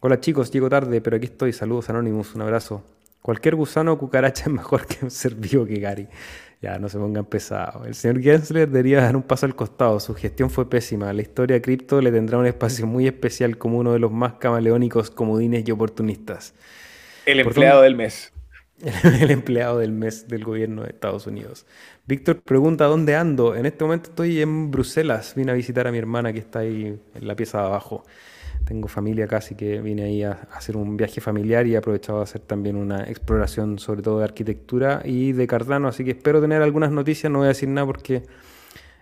Hola chicos, llego tarde, pero aquí estoy. Saludos Anonymous, un abrazo. Cualquier gusano o cucaracha es mejor que un ser vivo que Gary. Ya, no se pongan pesados. El señor Gensler debería dar un paso al costado. Su gestión fue pésima. La historia cripto le tendrá un espacio muy especial como uno de los más camaleónicos comodines y oportunistas. El empleado del mes. el empleado del mes del gobierno de Estados Unidos. Víctor pregunta dónde ando. En este momento estoy en Bruselas. Vine a visitar a mi hermana que está ahí en la pieza de abajo. Tengo familia casi que vine ahí a, hacer un viaje familiar y he aprovechado de hacer también una exploración sobre todo de arquitectura y de Cardano, así que espero tener algunas noticias, no voy a decir nada porque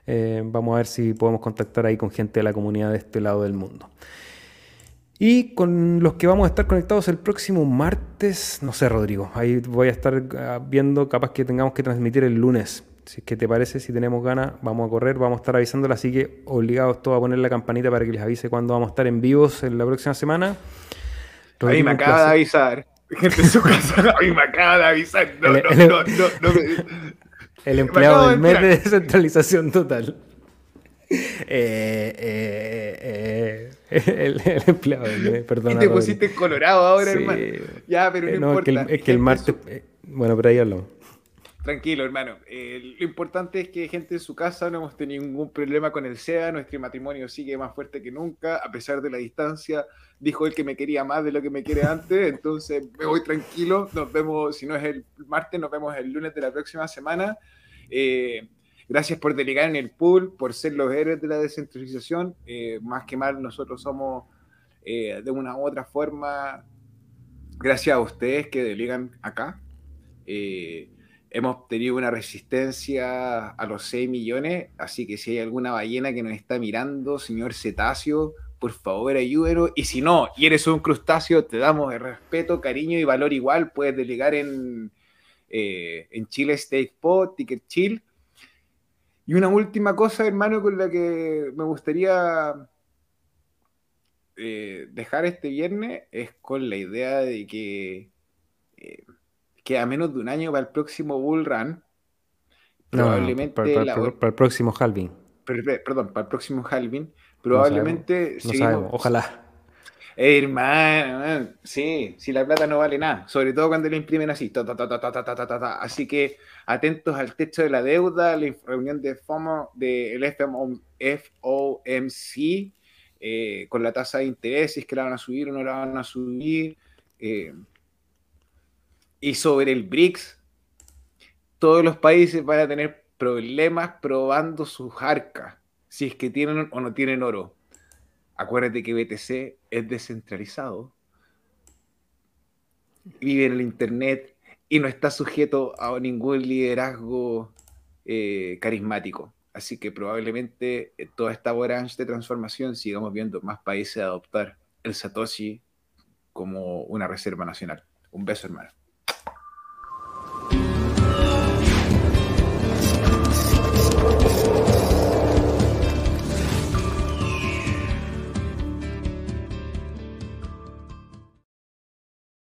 eh, vamos a ver si podemos contactar ahí con gente de la comunidad de este lado del mundo. Y con los que vamos a estar conectados el próximo martes, no sé, Rodrigo, ahí voy a estar ah, viendo, capaz que tengamos que transmitir el lunes. Si es que te parece, si tenemos ganas, vamos a correr, vamos a estar avisándola, así que obligados todos a poner la campanita para que les avise cuando vamos a estar en vivos en la próxima semana. a mí me acaba de avisar. Gente en su casa, a mí me acaba de avisar. No, no, no, no, El empleado del mes de descentralización total. Eh, eh, eh, el, empleado del mes, perdón. Y te pusiste colorado ahora, hermano. Ya, pero no, importa. Es que el, martes. Bueno, pero ahí hablamos. Tranquilo, hermano. lo importante es que gente en su casa no hemos tenido ningún problema con el SEA. Nuestro matrimonio sigue más fuerte que nunca, a pesar de la distancia. Dijo él que me quería más de lo que me quiere antes. Entonces me voy tranquilo. Nos vemos, si no es el martes, nos vemos el lunes de la próxima semana. Eh, gracias por delegar en el pool, por ser los héroes de la descentralización. Eh, más que mal, nosotros somos eh, de una u otra forma, gracias a ustedes que delegan acá. Hemos tenido una resistencia a los 6 millones, así que si hay alguna ballena que nos está mirando, señor cetáceo, por favor ayúdenos. Y si no, y eres un crustáceo, te damos el respeto, cariño y valor igual. Puedes delegar en, eh, en Chile State Pod, Ticket Chill. Y una última cosa, hermano, con la que me gustaría eh, dejar este viernes es con la idea de que, eh, que a menos de un año para el próximo Bull Run, probablemente... para, el próximo Halving. Perdón, para el próximo Halving, probablemente... ojalá. Hermano, sí, si la plata no vale nada, sobre todo cuando la imprimen así. así que atentos al techo de la deuda, la reunión de FOMO del FOMC eh, con la tasa de interés, si es que la van a subir o no la van a subir. Eh, y sobre el BRICS, todos los países van a tener problemas probando sus arcas, si es que tienen o no tienen oro. Acuérdate que BTC es descentralizado, vive en el Internet y no está sujeto a ningún liderazgo eh, carismático. Así que probablemente eh, toda esta vorágine de transformación sigamos viendo más países adoptar el Satoshi como una reserva nacional. Un beso, hermano.